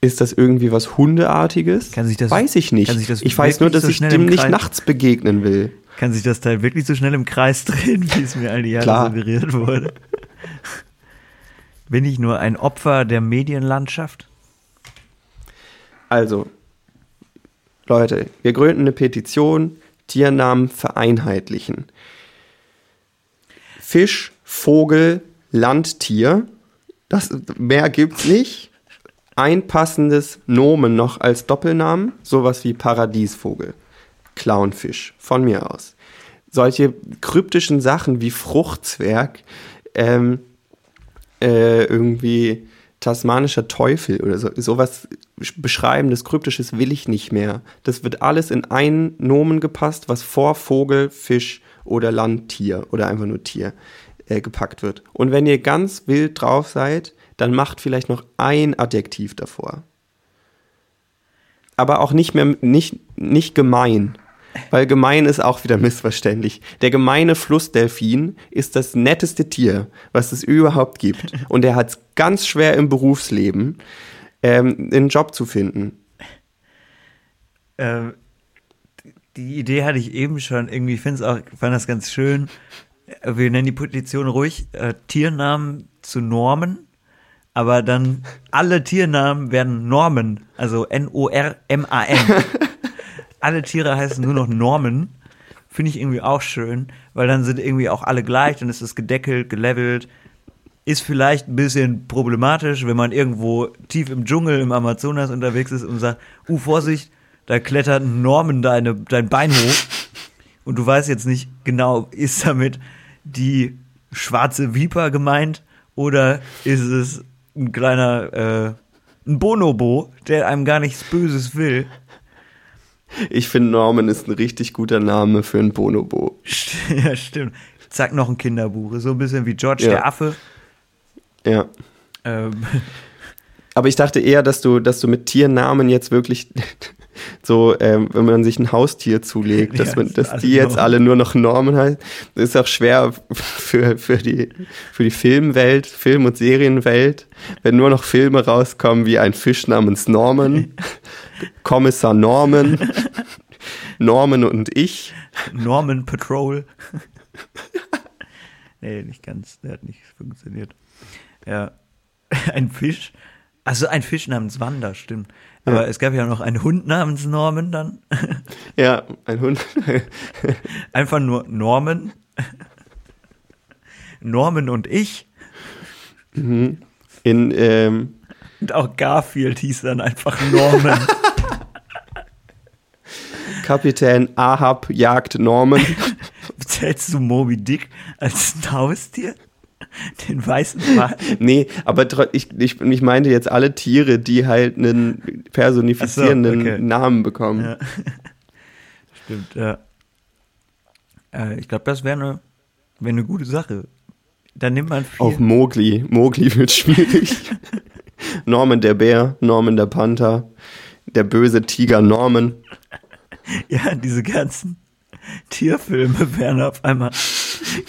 Ist das irgendwie was Hundeartiges?
Kann sich das-
weiß ich nicht. ich weiß nur, dass
so
ich dem nicht nachts begegnen will.
Kann sich das Teil wirklich so schnell im Kreis [LAUGHS] drehen, wie es mir all die Jahre
Klar.
suggeriert wurde? Bin ich nur ein Opfer der Medienlandschaft?
Also, Leute, wir gründen eine Petition, Tiernamen vereinheitlichen. Fisch, Vogel, Landtier, das, mehr gibt's nicht. Ein passendes Nomen noch als Doppelnamen, sowas wie Paradiesvogel, Clownfisch, von mir aus. Solche kryptischen Sachen wie Fruchtzwerg, ähm, äh, irgendwie tasmanischer Teufel oder so, sowas beschreibendes, kryptisches will ich nicht mehr. Das wird alles in ein Nomen gepasst, was vor Vogel, Fisch oder Landtier oder einfach nur Tier äh, gepackt wird. Und wenn ihr ganz wild drauf seid, dann macht vielleicht noch ein Adjektiv davor. Aber auch nicht mehr, nicht, nicht gemein. Weil gemein ist auch wieder [LAUGHS] missverständlich. Der gemeine Flussdelfin ist das netteste Tier, was es überhaupt gibt. Und er hat es ganz schwer im Berufsleben, ähm, einen Job zu finden.
Ähm, die Idee hatte ich eben schon. Irgendwie finde es auch, fand das ganz schön. Wir nennen die Petition ruhig äh, Tiernamen zu Normen, aber dann alle Tiernamen werden Normen, also N-O-R-M-A-N. [LAUGHS] alle Tiere heißen nur noch Normen. Finde ich irgendwie auch schön, weil dann sind irgendwie auch alle gleich, dann ist es gedeckelt, gelevelt. Ist vielleicht ein bisschen problematisch, wenn man irgendwo tief im Dschungel im Amazonas unterwegs ist und sagt, uh, Vorsicht, da klettert ein Norman deine, dein Bein hoch. Und du weißt jetzt nicht genau, ist damit die schwarze Viper gemeint oder ist es ein kleiner, äh, ein Bonobo, der einem gar nichts Böses will.
Ich finde, Norman ist ein richtig guter Name für ein Bonobo. [LAUGHS]
Ja, stimmt. Zack, noch ein Kinderbuch. So ein bisschen wie George
Ja.
der Affe.
Ja.
Ähm, [LAUGHS]
Aber ich dachte eher, dass du, dass du mit Tiernamen jetzt wirklich [LAUGHS] so, ähm, wenn man sich ein Haustier zulegt, dass, man,
das
dass die jetzt alle nur noch Normen heißen. Das ist auch schwer für, für, die, für die Filmwelt, Film- und Serienwelt, wenn nur noch Filme rauskommen wie ein Fisch namens Norman, [LAUGHS] Kommissar Norman, Norman und ich.
Norman Patrol. nee, nicht ganz. Der hat nicht funktioniert. Ja. [LAUGHS] Ein Fisch. Also ein Fisch namens Wanda, stimmt. Aber
Ja.
es gab ja noch einen Hund namens Norman dann. [LAUGHS]
Ja, ein Hund. [LAUGHS]
Einfach nur Norman. Norman und ich.
In, ähm,
Und auch Garfield hieß dann einfach Norman.
Kapitän Ahab jagt Norman.
Zählst du Moby Dick als Haustier? [LAUGHS] Den weißen Wal?
Nee, aber ich, ich, ich meinte jetzt alle Tiere, die halt einen personifizierenden
so, okay.
Namen bekommen.
Ja. [LAUGHS] Stimmt, ja. Äh, ich glaube, das wäre eine wär eine gute Sache. Dann nimmt man viel.
Auch Mowgli. Mowgli wird schwierig. [LAUGHS] Norman der Bär, Norman der Panther, der böse Tiger Norman.
Ja, diese ganzen Tierfilme wären auf einmal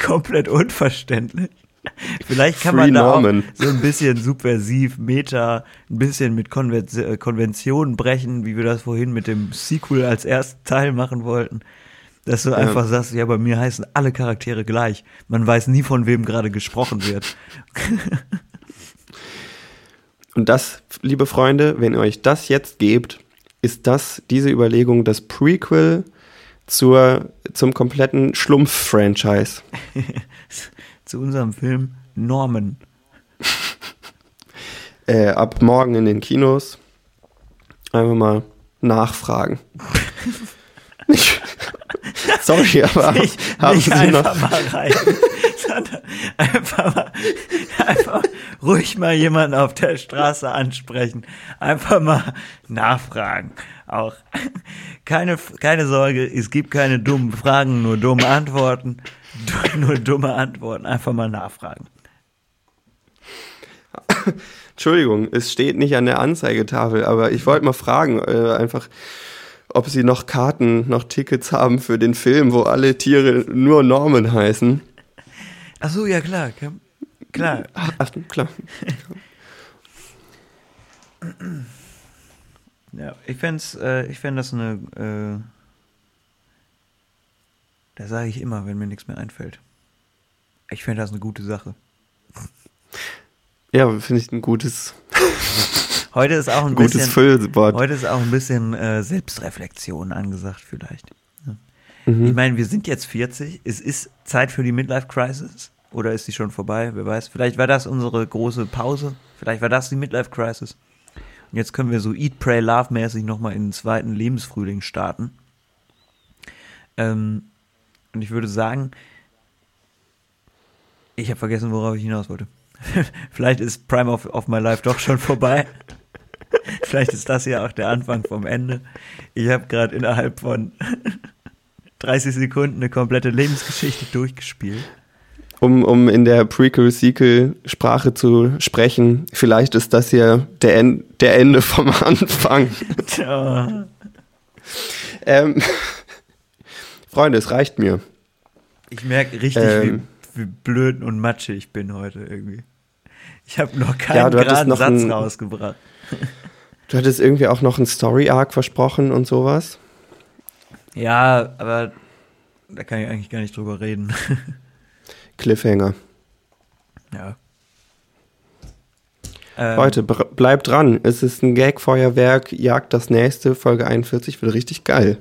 komplett unverständlich. [LAUGHS] Vielleicht kann
Free
man da
Norman.
auch so ein bisschen subversiv, Meta, ein bisschen mit Konven äh, Konventionen brechen, wie wir das vorhin mit dem Sequel als ersten Teil machen wollten. Dass du einfach sagst, ja, bei mir heißen alle Charaktere gleich. Man weiß nie, von wem gerade gesprochen wird. [LAUGHS]
Und das, liebe Freunde, wenn ihr euch das jetzt gebt, ist das, diese Überlegung, das Prequel zur, zum kompletten Schlumpf-Franchise. [LAUGHS]
Zu unserem Film Norman. [LAUGHS]
Äh, ab morgen in den Kinos. Einfach mal nachfragen. [LAUGHS] Nicht- Sorry, aber
Nicht,
haben
nicht
Sie
einfach
noch.
mal rein, sondern einfach mal, einfach ruhig mal jemanden auf der Straße ansprechen. Einfach mal nachfragen. Auch [LAUGHS] keine, keine Sorge, es gibt keine dummen Fragen, nur dumme Antworten. [LAUGHS] Nur dumme Antworten. Einfach mal nachfragen.
Entschuldigung, es steht nicht an der Anzeigetafel, aber ich wollte mal fragen, äh, einfach, ob Sie noch Karten, noch Tickets haben für den Film, wo alle Tiere nur Norman heißen.
Ach so, ja klar. Klar. klar.
Ach, klar.
Ja, ich fänd's, äh, ich fänd das eine, äh, da sage ich immer, wenn mir nichts mehr einfällt. Ich fände das eine gute Sache.
Ja, finde ich ein gutes, [LAUGHS]
Heute ist auch ein [LAUGHS]
gutes
bisschen,
Füllwort.
heute ist auch ein bisschen äh, Selbstreflexion angesagt vielleicht. Ja.
Mhm.
Ich meine, wir sind jetzt 40, es ist Zeit für die Midlife Crisis oder ist sie schon vorbei? Wer weiß. Vielleicht war das unsere große Pause. Vielleicht war das die Midlife Crisis. Und jetzt können wir so Eat, Pray, Love mäßig nochmal in den zweiten Lebensfrühling starten. Ähm, und ich würde sagen, ich habe vergessen, worauf ich hinaus wollte. [LAUGHS] Vielleicht ist Prime of, of My Life doch schon vorbei. [LAUGHS] Vielleicht ist das ja auch der Anfang vom Ende. Ich habe gerade innerhalb von [LAUGHS] 30 Sekunden eine komplette Lebensgeschichte durchgespielt.
Um, um in der Prequel-Sequel-Sprache zu sprechen, vielleicht ist das hier der, en der Ende vom Anfang. Ähm, Freunde, es reicht mir.
Ich merke richtig,
Ähm.
wie, wie blöd und matschig ich bin heute irgendwie. Ich habe noch keinen
Ja,
geraden
noch
Satz
ein-
rausgebracht. [LAUGHS]
Du hattest irgendwie auch noch einen Story-Arc versprochen und sowas.
Ja, aber da kann ich eigentlich gar nicht drüber reden. [LAUGHS]
Cliffhanger.
ja. Ähm,
Leute, bleibt dran. Es ist ein Gag-Feuerwerk, jagt das nächste. Folge 41 wird richtig geil.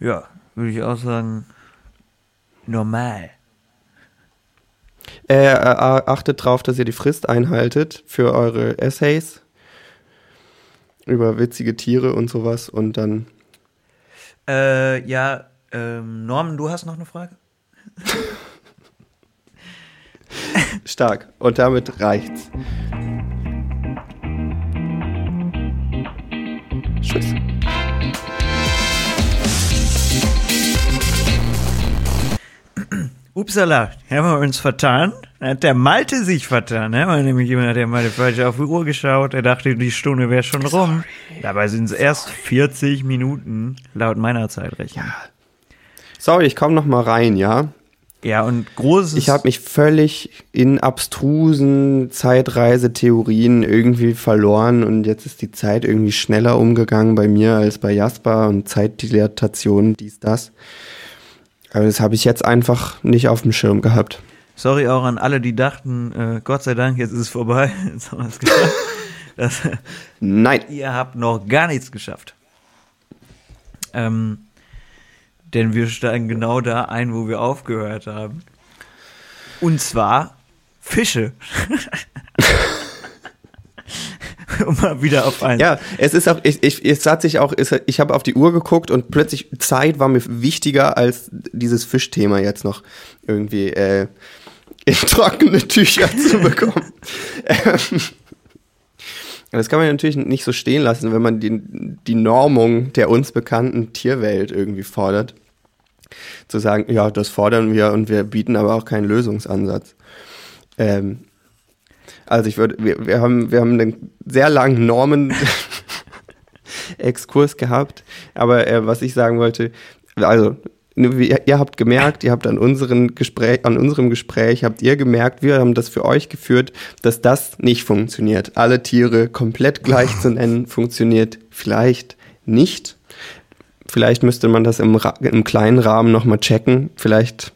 Ja, würde ich auch sagen, normal.
Äh, äh, achtet drauf, dass ihr die Frist einhaltet für eure Essays über witzige Tiere und sowas und dann
Äh, ja, ähm, Norman, du hast noch eine Frage? [LAUGHS]
stark. Und damit reicht's. Tschüss.
Upsala, haben wir uns vertan? Hat der Malte sich vertan, ne? Weil nämlich jemand hat ja mal falsch auf die Uhr geschaut. Er dachte, die Stunde wäre schon rum. Dabei sind es erst 40 Minuten laut meiner Zeitrechnung.
Sorry, ich komme noch mal rein, ja?
Ja, und großes.
Ich habe mich völlig in abstrusen Zeitreisetheorien irgendwie verloren und jetzt ist die Zeit irgendwie schneller umgegangen bei mir als bei Jasper und Zeitdilatation, dies, das. Aber das habe ich jetzt einfach nicht auf dem Schirm gehabt.
Sorry auch an alle, die dachten, äh, Gott sei Dank, jetzt ist es vorbei. [LAUGHS] Jetzt haben wir es geschafft. Das,
Nein.
ihr habt noch gar nichts geschafft. Ähm, denn wir steigen genau da ein, wo wir aufgehört haben. Und zwar Fische. [LAUGHS] [LAUGHS] mal wieder auf ein.
Ja, es ist auch, ich, ich, es hat sich auch, ich habe auf die Uhr geguckt und plötzlich Zeit war mir wichtiger als dieses Fischthema jetzt noch irgendwie äh, [LAUGHS] in trockene Tücher [LAUGHS] zu bekommen. ähm, das kann man natürlich nicht so stehen lassen, wenn man die, die Normung der uns bekannten Tierwelt irgendwie fordert. Zu sagen, ja, das fordern wir und wir bieten aber auch keinen Lösungsansatz. Ähm, also ich würde, wir, wir, haben, wir haben einen sehr langen Normen-Exkurs [LAUGHS] gehabt, aber äh, was ich sagen wollte, also ihr, ihr habt gemerkt, ihr habt an, unseren Gespräch, an unserem Gespräch, habt ihr gemerkt, wir haben das für euch geführt, dass das nicht funktioniert. Alle Tiere komplett gleich zu nennen, [LAUGHS] funktioniert vielleicht nicht. Vielleicht müsste man das im, im kleinen Rahmen nochmal checken. Vielleicht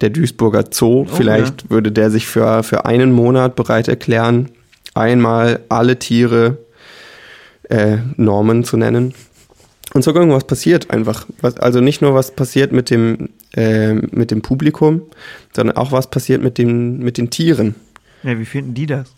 der Duisburger Zoo,
Oh,
vielleicht
ja.
würde der sich für, für einen Monat bereit erklären, einmal alle Tiere äh, Normen zu nennen. Und so irgendwas passiert einfach. Was, also nicht nur was passiert mit dem, äh, mit dem Publikum, sondern auch was passiert mit, dem, mit den Tieren.
Ja, wie finden die das?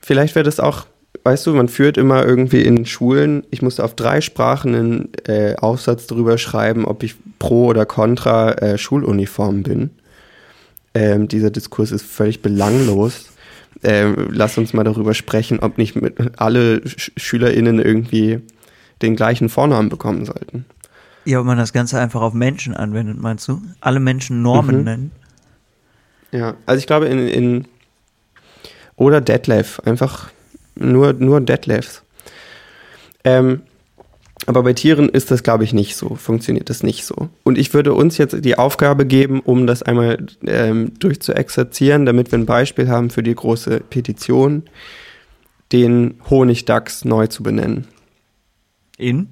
Vielleicht wäre das auch, weißt du, man führt immer irgendwie in Schulen, ich musste auf drei Sprachen einen äh, Aufsatz darüber schreiben, ob ich pro oder contra äh, Schuluniform bin. Ähm, dieser Diskurs ist völlig belanglos. Ähm, lass uns mal darüber sprechen, ob nicht mit alle Sch SchülerInnen irgendwie den gleichen Vornamen bekommen sollten.
Ja, ob man das Ganze einfach auf Menschen anwendet, meinst du? Alle Menschen Normen
Mhm.
nennen?
Ja, also ich glaube in, in oder Detlef, einfach nur, nur Detlefs. Ähm, aber bei Tieren ist das, glaube ich, nicht so, funktioniert das nicht so. Und ich würde uns jetzt die Aufgabe geben, um das einmal ähm, durchzuexerzieren, damit wir ein Beispiel haben für die große Petition, den Honigdachs neu zu benennen.
In?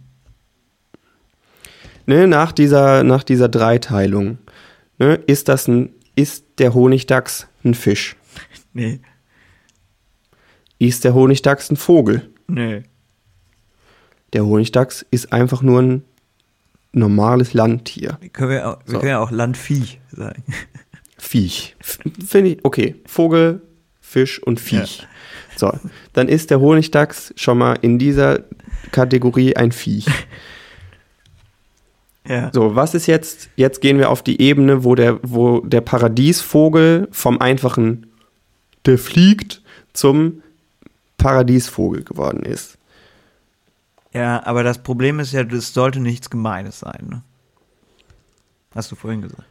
Ne, nach dieser, nach dieser Dreiteilung, ne, ist das ein, ist der Honigdachs ein Fisch?
Nee.
Ist der Honigdachs ein Vogel?
Nee.
Der Honigdachs ist einfach nur ein normales Landtier.
Können wir, auch, wir
So.
können ja auch Landvieh sagen.
Viech. Finde ich, okay. Vogel, Fisch und Viech. So, dann ist der Honigdachs schon mal in dieser Kategorie ein Viech.
Ja.
So, was ist jetzt? Jetzt gehen wir auf die Ebene, wo der, wo der Paradiesvogel vom einfachen, der fliegt, zum Paradiesvogel geworden ist.
Ja, aber das Problem ist ja, das sollte nichts Gemeines sein, ne? Hast du vorhin gesagt.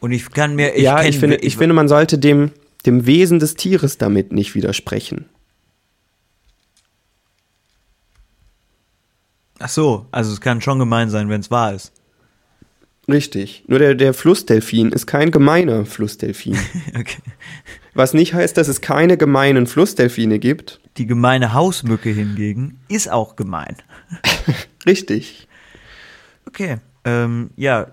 Und ich kann mir, ich
ja, ich finde, ich finde, man sollte dem, dem Wesen des Tieres damit nicht widersprechen.
Ach so, also es kann schon gemein sein, wenn es wahr ist.
Richtig. Nur der, der Flussdelfin ist kein gemeiner Flussdelfin. [LAUGHS]
Okay.
Was nicht heißt, dass es keine gemeinen Flussdelfine gibt.
Die gemeine Hausmücke hingegen ist auch gemein. [LAUGHS]
Richtig.
Okay, ähm, ja,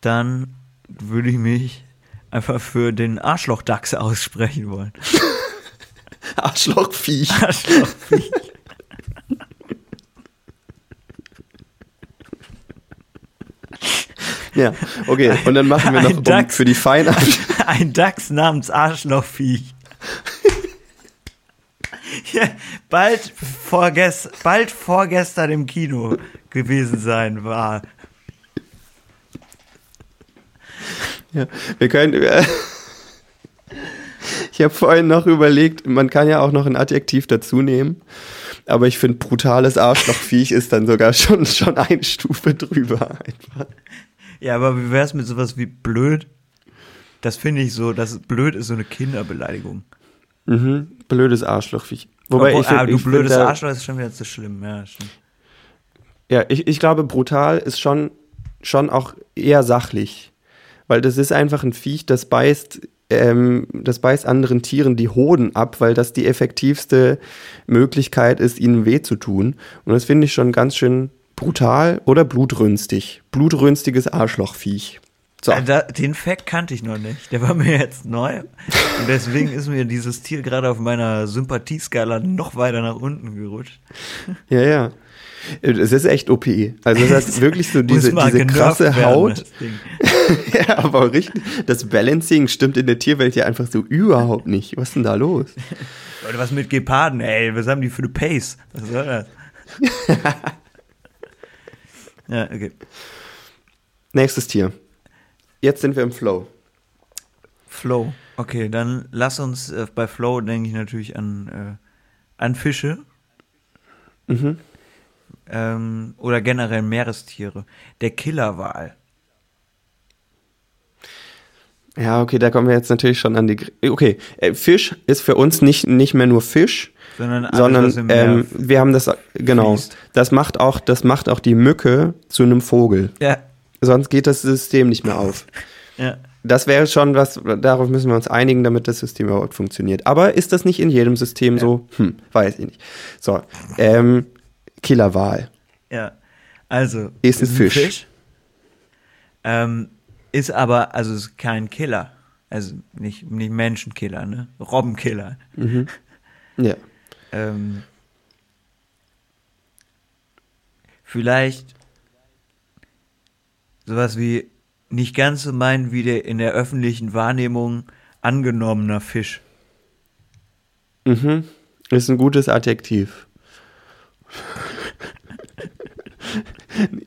dann würde ich mich einfach für den Arschlochdachs aussprechen wollen. [LAUGHS]
Arschlochviech.
Arschlochvieh.
Ja, okay. Und dann machen wir noch
Ein
um,
Dachs.
für die Feinart. [LAUGHS]
Ein Dachs namens Arschlochviech. Ja, bald, vorgest bald vorgestern im Kino gewesen sein war.
Ja, wir können. Äh, [LAUGHS] ich habe vorhin noch überlegt, man kann ja auch noch ein Adjektiv dazu nehmen. Aber ich finde, brutales Arschlochviech ist dann sogar schon, schon eine Stufe drüber einfach.
Ja, aber wie wär's mit sowas wie blöd? Das finde ich so, das ist blöd ist so eine Kinderbeleidigung.
Mhm. Blödes Arschlochviech. Wobei
Obwohl,
ich,
ah, du
ich find
blödes
da-
Arschloch ist schon wieder zu schlimm. Ja, stimmt.
Ja, ich, ich glaube, brutal ist schon, schon auch eher sachlich. Weil das ist einfach ein Viech, das beißt, ähm, das beißt anderen Tieren die Hoden ab, weil das die effektivste Möglichkeit ist, ihnen weh zu tun. Und das finde ich schon ganz schön brutal oder blutrünstig. Blutrünstiges Arschlochviech. So.
Da, den Fact kannte ich noch nicht. Der war mir jetzt neu. Und deswegen ist mir dieses Tier gerade auf meiner Sympathieskala noch weiter nach unten gerutscht.
Ja, ja. Es ist echt OP. Also das hat wirklich so [LAUGHS] diese, diese krasse
werden,
Haut. [LAUGHS] ja, aber richtig. Das Balancing stimmt in der Tierwelt ja einfach so überhaupt nicht. Was ist denn da los?
Leute, was mit Geparden, ey? Was haben die für eine Pace? Was soll das? [LAUGHS] ja, okay.
Nächstes Tier. Jetzt sind wir im Flow.
Flow. Okay, dann lass uns äh, bei Flow denke ich natürlich an, äh, an Fische.
Mhm.
Ähm, oder generell Meerestiere. Der Killerwal.
Ja, okay, da kommen wir jetzt natürlich schon an die. Okay, äh, Fisch ist für uns nicht, nicht mehr nur Fisch,
Sondern alles,
sondern ähm, wir haben das genau.
fließt.
Das macht auch, das macht auch die Mücke zu einem Vogel.
Ja,
Sonst geht das System nicht mehr auf.
ja.
Das wäre schon was, darauf müssen wir uns einigen, damit das System überhaupt funktioniert. Aber ist das nicht in jedem System so? Hm, weiß ich nicht. So, ähm, Killerwal.
Ja, also
Ist ein Fisch.
Ähm, ist aber, also ist kein Killer. Also nicht, nicht Menschenkiller, ne? Robbenkiller.
Ja.
Ähm, vielleicht sowas wie nicht ganz so mein wie der in der öffentlichen Wahrnehmung angenommener Fisch.
Mhm. Ist ein gutes Adjektiv.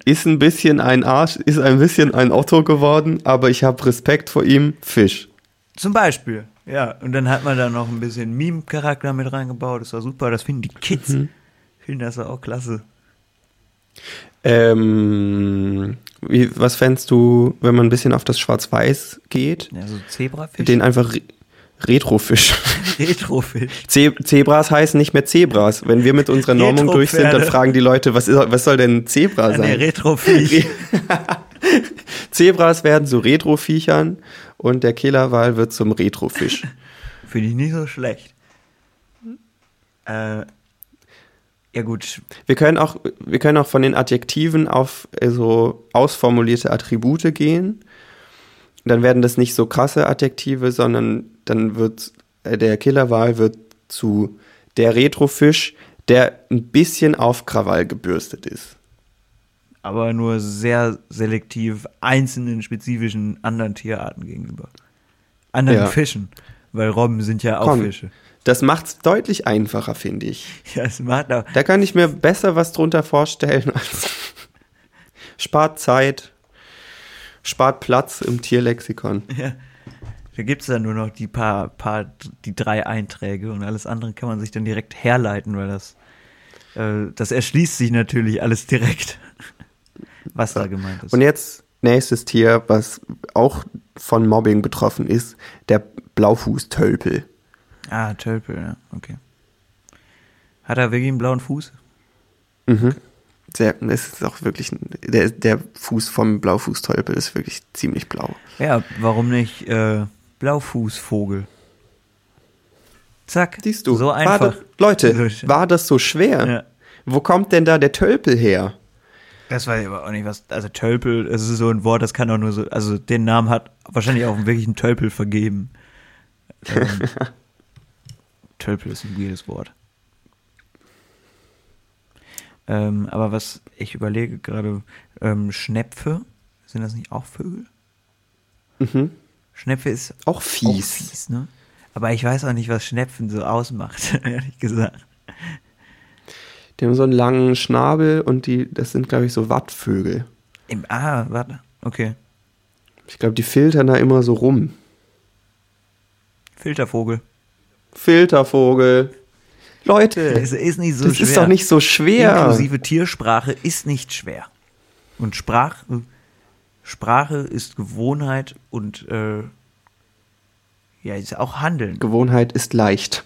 ist ein bisschen ein Arsch, ist ein bisschen ein Otto geworden, aber ich habe Respekt vor ihm. Fisch.
Zum Beispiel, ja. Und dann hat man da noch ein bisschen Meme-Charakter mit reingebaut. Das war super. Das finden die Kids. Finden das auch klasse.
Ähm, wie, was fändest du, wenn man ein bisschen auf das Schwarz-Weiß geht?
Ja, so Zebrafisch.
Den einfach Re Retrofisch. [LAUGHS]
Retrofisch.
Ze Zebras heißen nicht mehr Zebras. Wenn wir mit unserer Normung durch sind, dann fragen die Leute, was, ist, was soll denn Zebra
Ah, nee,
sein?
Retrofisch. [LAUGHS] [LAUGHS] [LAUGHS]
Zebras werden zu Retroviechern und der Killerwal wird zum Retrofisch. [LAUGHS]
Finde ich nicht so schlecht. Äh, ja gut,
Wir können auch, wir können auch von den Adjektiven auf äh, so ausformulierte Attribute gehen. Dann werden das nicht so krasse Adjektive, sondern dann wird äh, der Killerwal wird zu der Retrofisch, der ein bisschen auf Krawall gebürstet ist.
Aber nur sehr selektiv einzelnen spezifischen anderen Tierarten gegenüber. Anderen
Ja.
Fischen, weil Robben sind ja auch
Komm.
Fische.
Das macht es deutlich einfacher, finde ich. [LAUGHS]
Ja, es macht auch,
Da kann ich mir besser was drunter vorstellen [LAUGHS] als spart Zeit, spart Platz im Tierlexikon. [LAUGHS]
ja, da gibt es dann nur noch die paar, paar, die drei Einträge und alles andere kann man sich dann direkt herleiten, weil das, äh, das erschließt sich natürlich alles direkt, was da gemeint ist.
Und jetzt nächstes Tier, was auch von Mobbing betroffen ist, der Blaufußtölpel.
ah, Tölpel, ja, okay. Hat er wirklich einen blauen Fuß?
Mhm. Es ist auch wirklich, der, der Fuß vom Blaufußtölpel ist wirklich ziemlich blau.
Ja, warum nicht äh, Blaufußvogel? Zack.
Siehst du,
So
war
einfach.
das, Leute, war das so schwer?
Ja.
Wo kommt denn da der Tölpel her?
Das weiß ich aber auch nicht, was. Also Tölpel, das ist so ein Wort, das kann doch nur so. Also den Namen hat wahrscheinlich auch wirklich ein Tölpel vergeben. Ähm, [LAUGHS] Tölpel ist ein weirdes Wort. Ähm, aber was ich überlege gerade, ähm, Schnepfe, sind das nicht auch Vögel?
Mhm.
Schnepfe ist
Auch
auch
fies.
fies, ne? Aber ich weiß auch nicht, was Schnepfen so ausmacht, [LAUGHS] ehrlich gesagt.
Die haben so einen langen Schnabel und die, das sind, glaube ich, so Wattvögel.
Im, ah, warte, okay.
Ich glaube, die filtern da immer so rum.
Filtervogel.
Filtervogel. Leute,
Es ist nicht so
das
schwer.
ist doch nicht so schwer.
Inklusive Tiersprache ist nicht schwer. Und Sprach, Sprache ist Gewohnheit und äh, Ja, ist auch Handeln.
Gewohnheit ist leicht.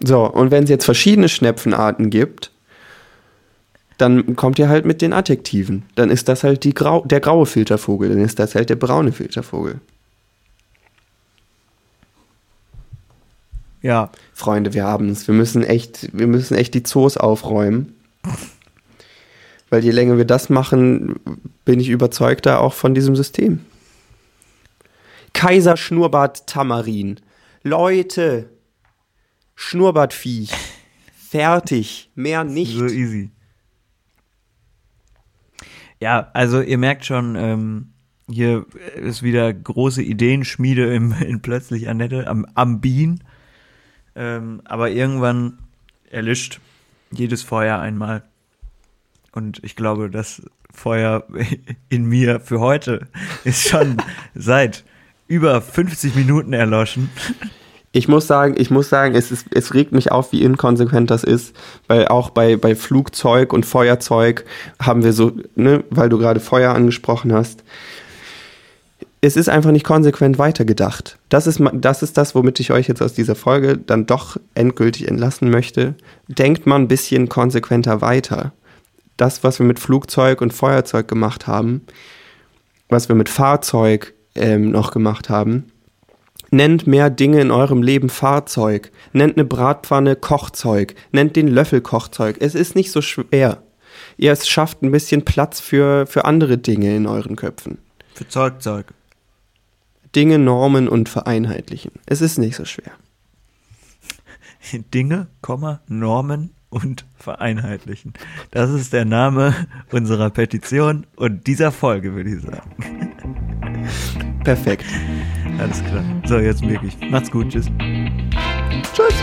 So, und wenn es jetzt verschiedene Schnepfenarten gibt, dann kommt ihr halt mit den Adjektiven. Dann ist das halt die Grau der graue Filtervogel, dann ist das halt der braune Filtervogel.
Ja,
Freunde, wir haben es. Wir müssen echt, wir müssen echt die Zoos aufräumen. Weil je länger wir das machen, bin ich überzeugter auch von diesem System. Kaiser Schnurrbart Tamarin. Leute, Schnurrbartviech. [LAUGHS] Fertig. Mehr nicht.
so easy. Ja, also ihr merkt schon, ähm, hier ist wieder große Ideenschmiede im, [LAUGHS] in plötzlich Annette am, am Bean. Ähm, aber irgendwann erlischt jedes Feuer einmal. Und ich glaube, das Feuer [LAUGHS] in mir für heute ist schon seit über 50 Minuten erloschen.
Ich muss sagen, ich muss sagen, es, ist, es regt mich auf, wie inkonsequent das ist, weil auch bei, bei Flugzeug und Feuerzeug haben wir so, ne, weil du gerade Feuer angesprochen hast, es ist einfach nicht konsequent weitergedacht. Das ist, das ist das, womit ich euch jetzt aus dieser Folge dann doch endgültig entlassen möchte. Denkt mal ein bisschen konsequenter weiter. Das, was wir mit Flugzeug und Feuerzeug gemacht haben, was wir mit Fahrzeug ähm, noch gemacht haben, Nennt mehr Dinge in eurem Leben Fahrzeug. Nennt eine Bratpfanne Kochzeug. Nennt den Löffel Kochzeug. Es ist nicht so schwer. Ihr es schafft ein bisschen Platz für, für andere Dinge in euren Köpfen.
Für Zeugzeug.
Dinge normen und vereinheitlichen. Es ist nicht so schwer. [LAUGHS]
Dinge, Normen und vereinheitlichen. Das ist der Name unserer Petition und dieser Folge, würde ich sagen. [LAUGHS]
Perfekt.
Alles klar. So, jetzt wirklich. Macht's gut. Tschüss.
Tschüss.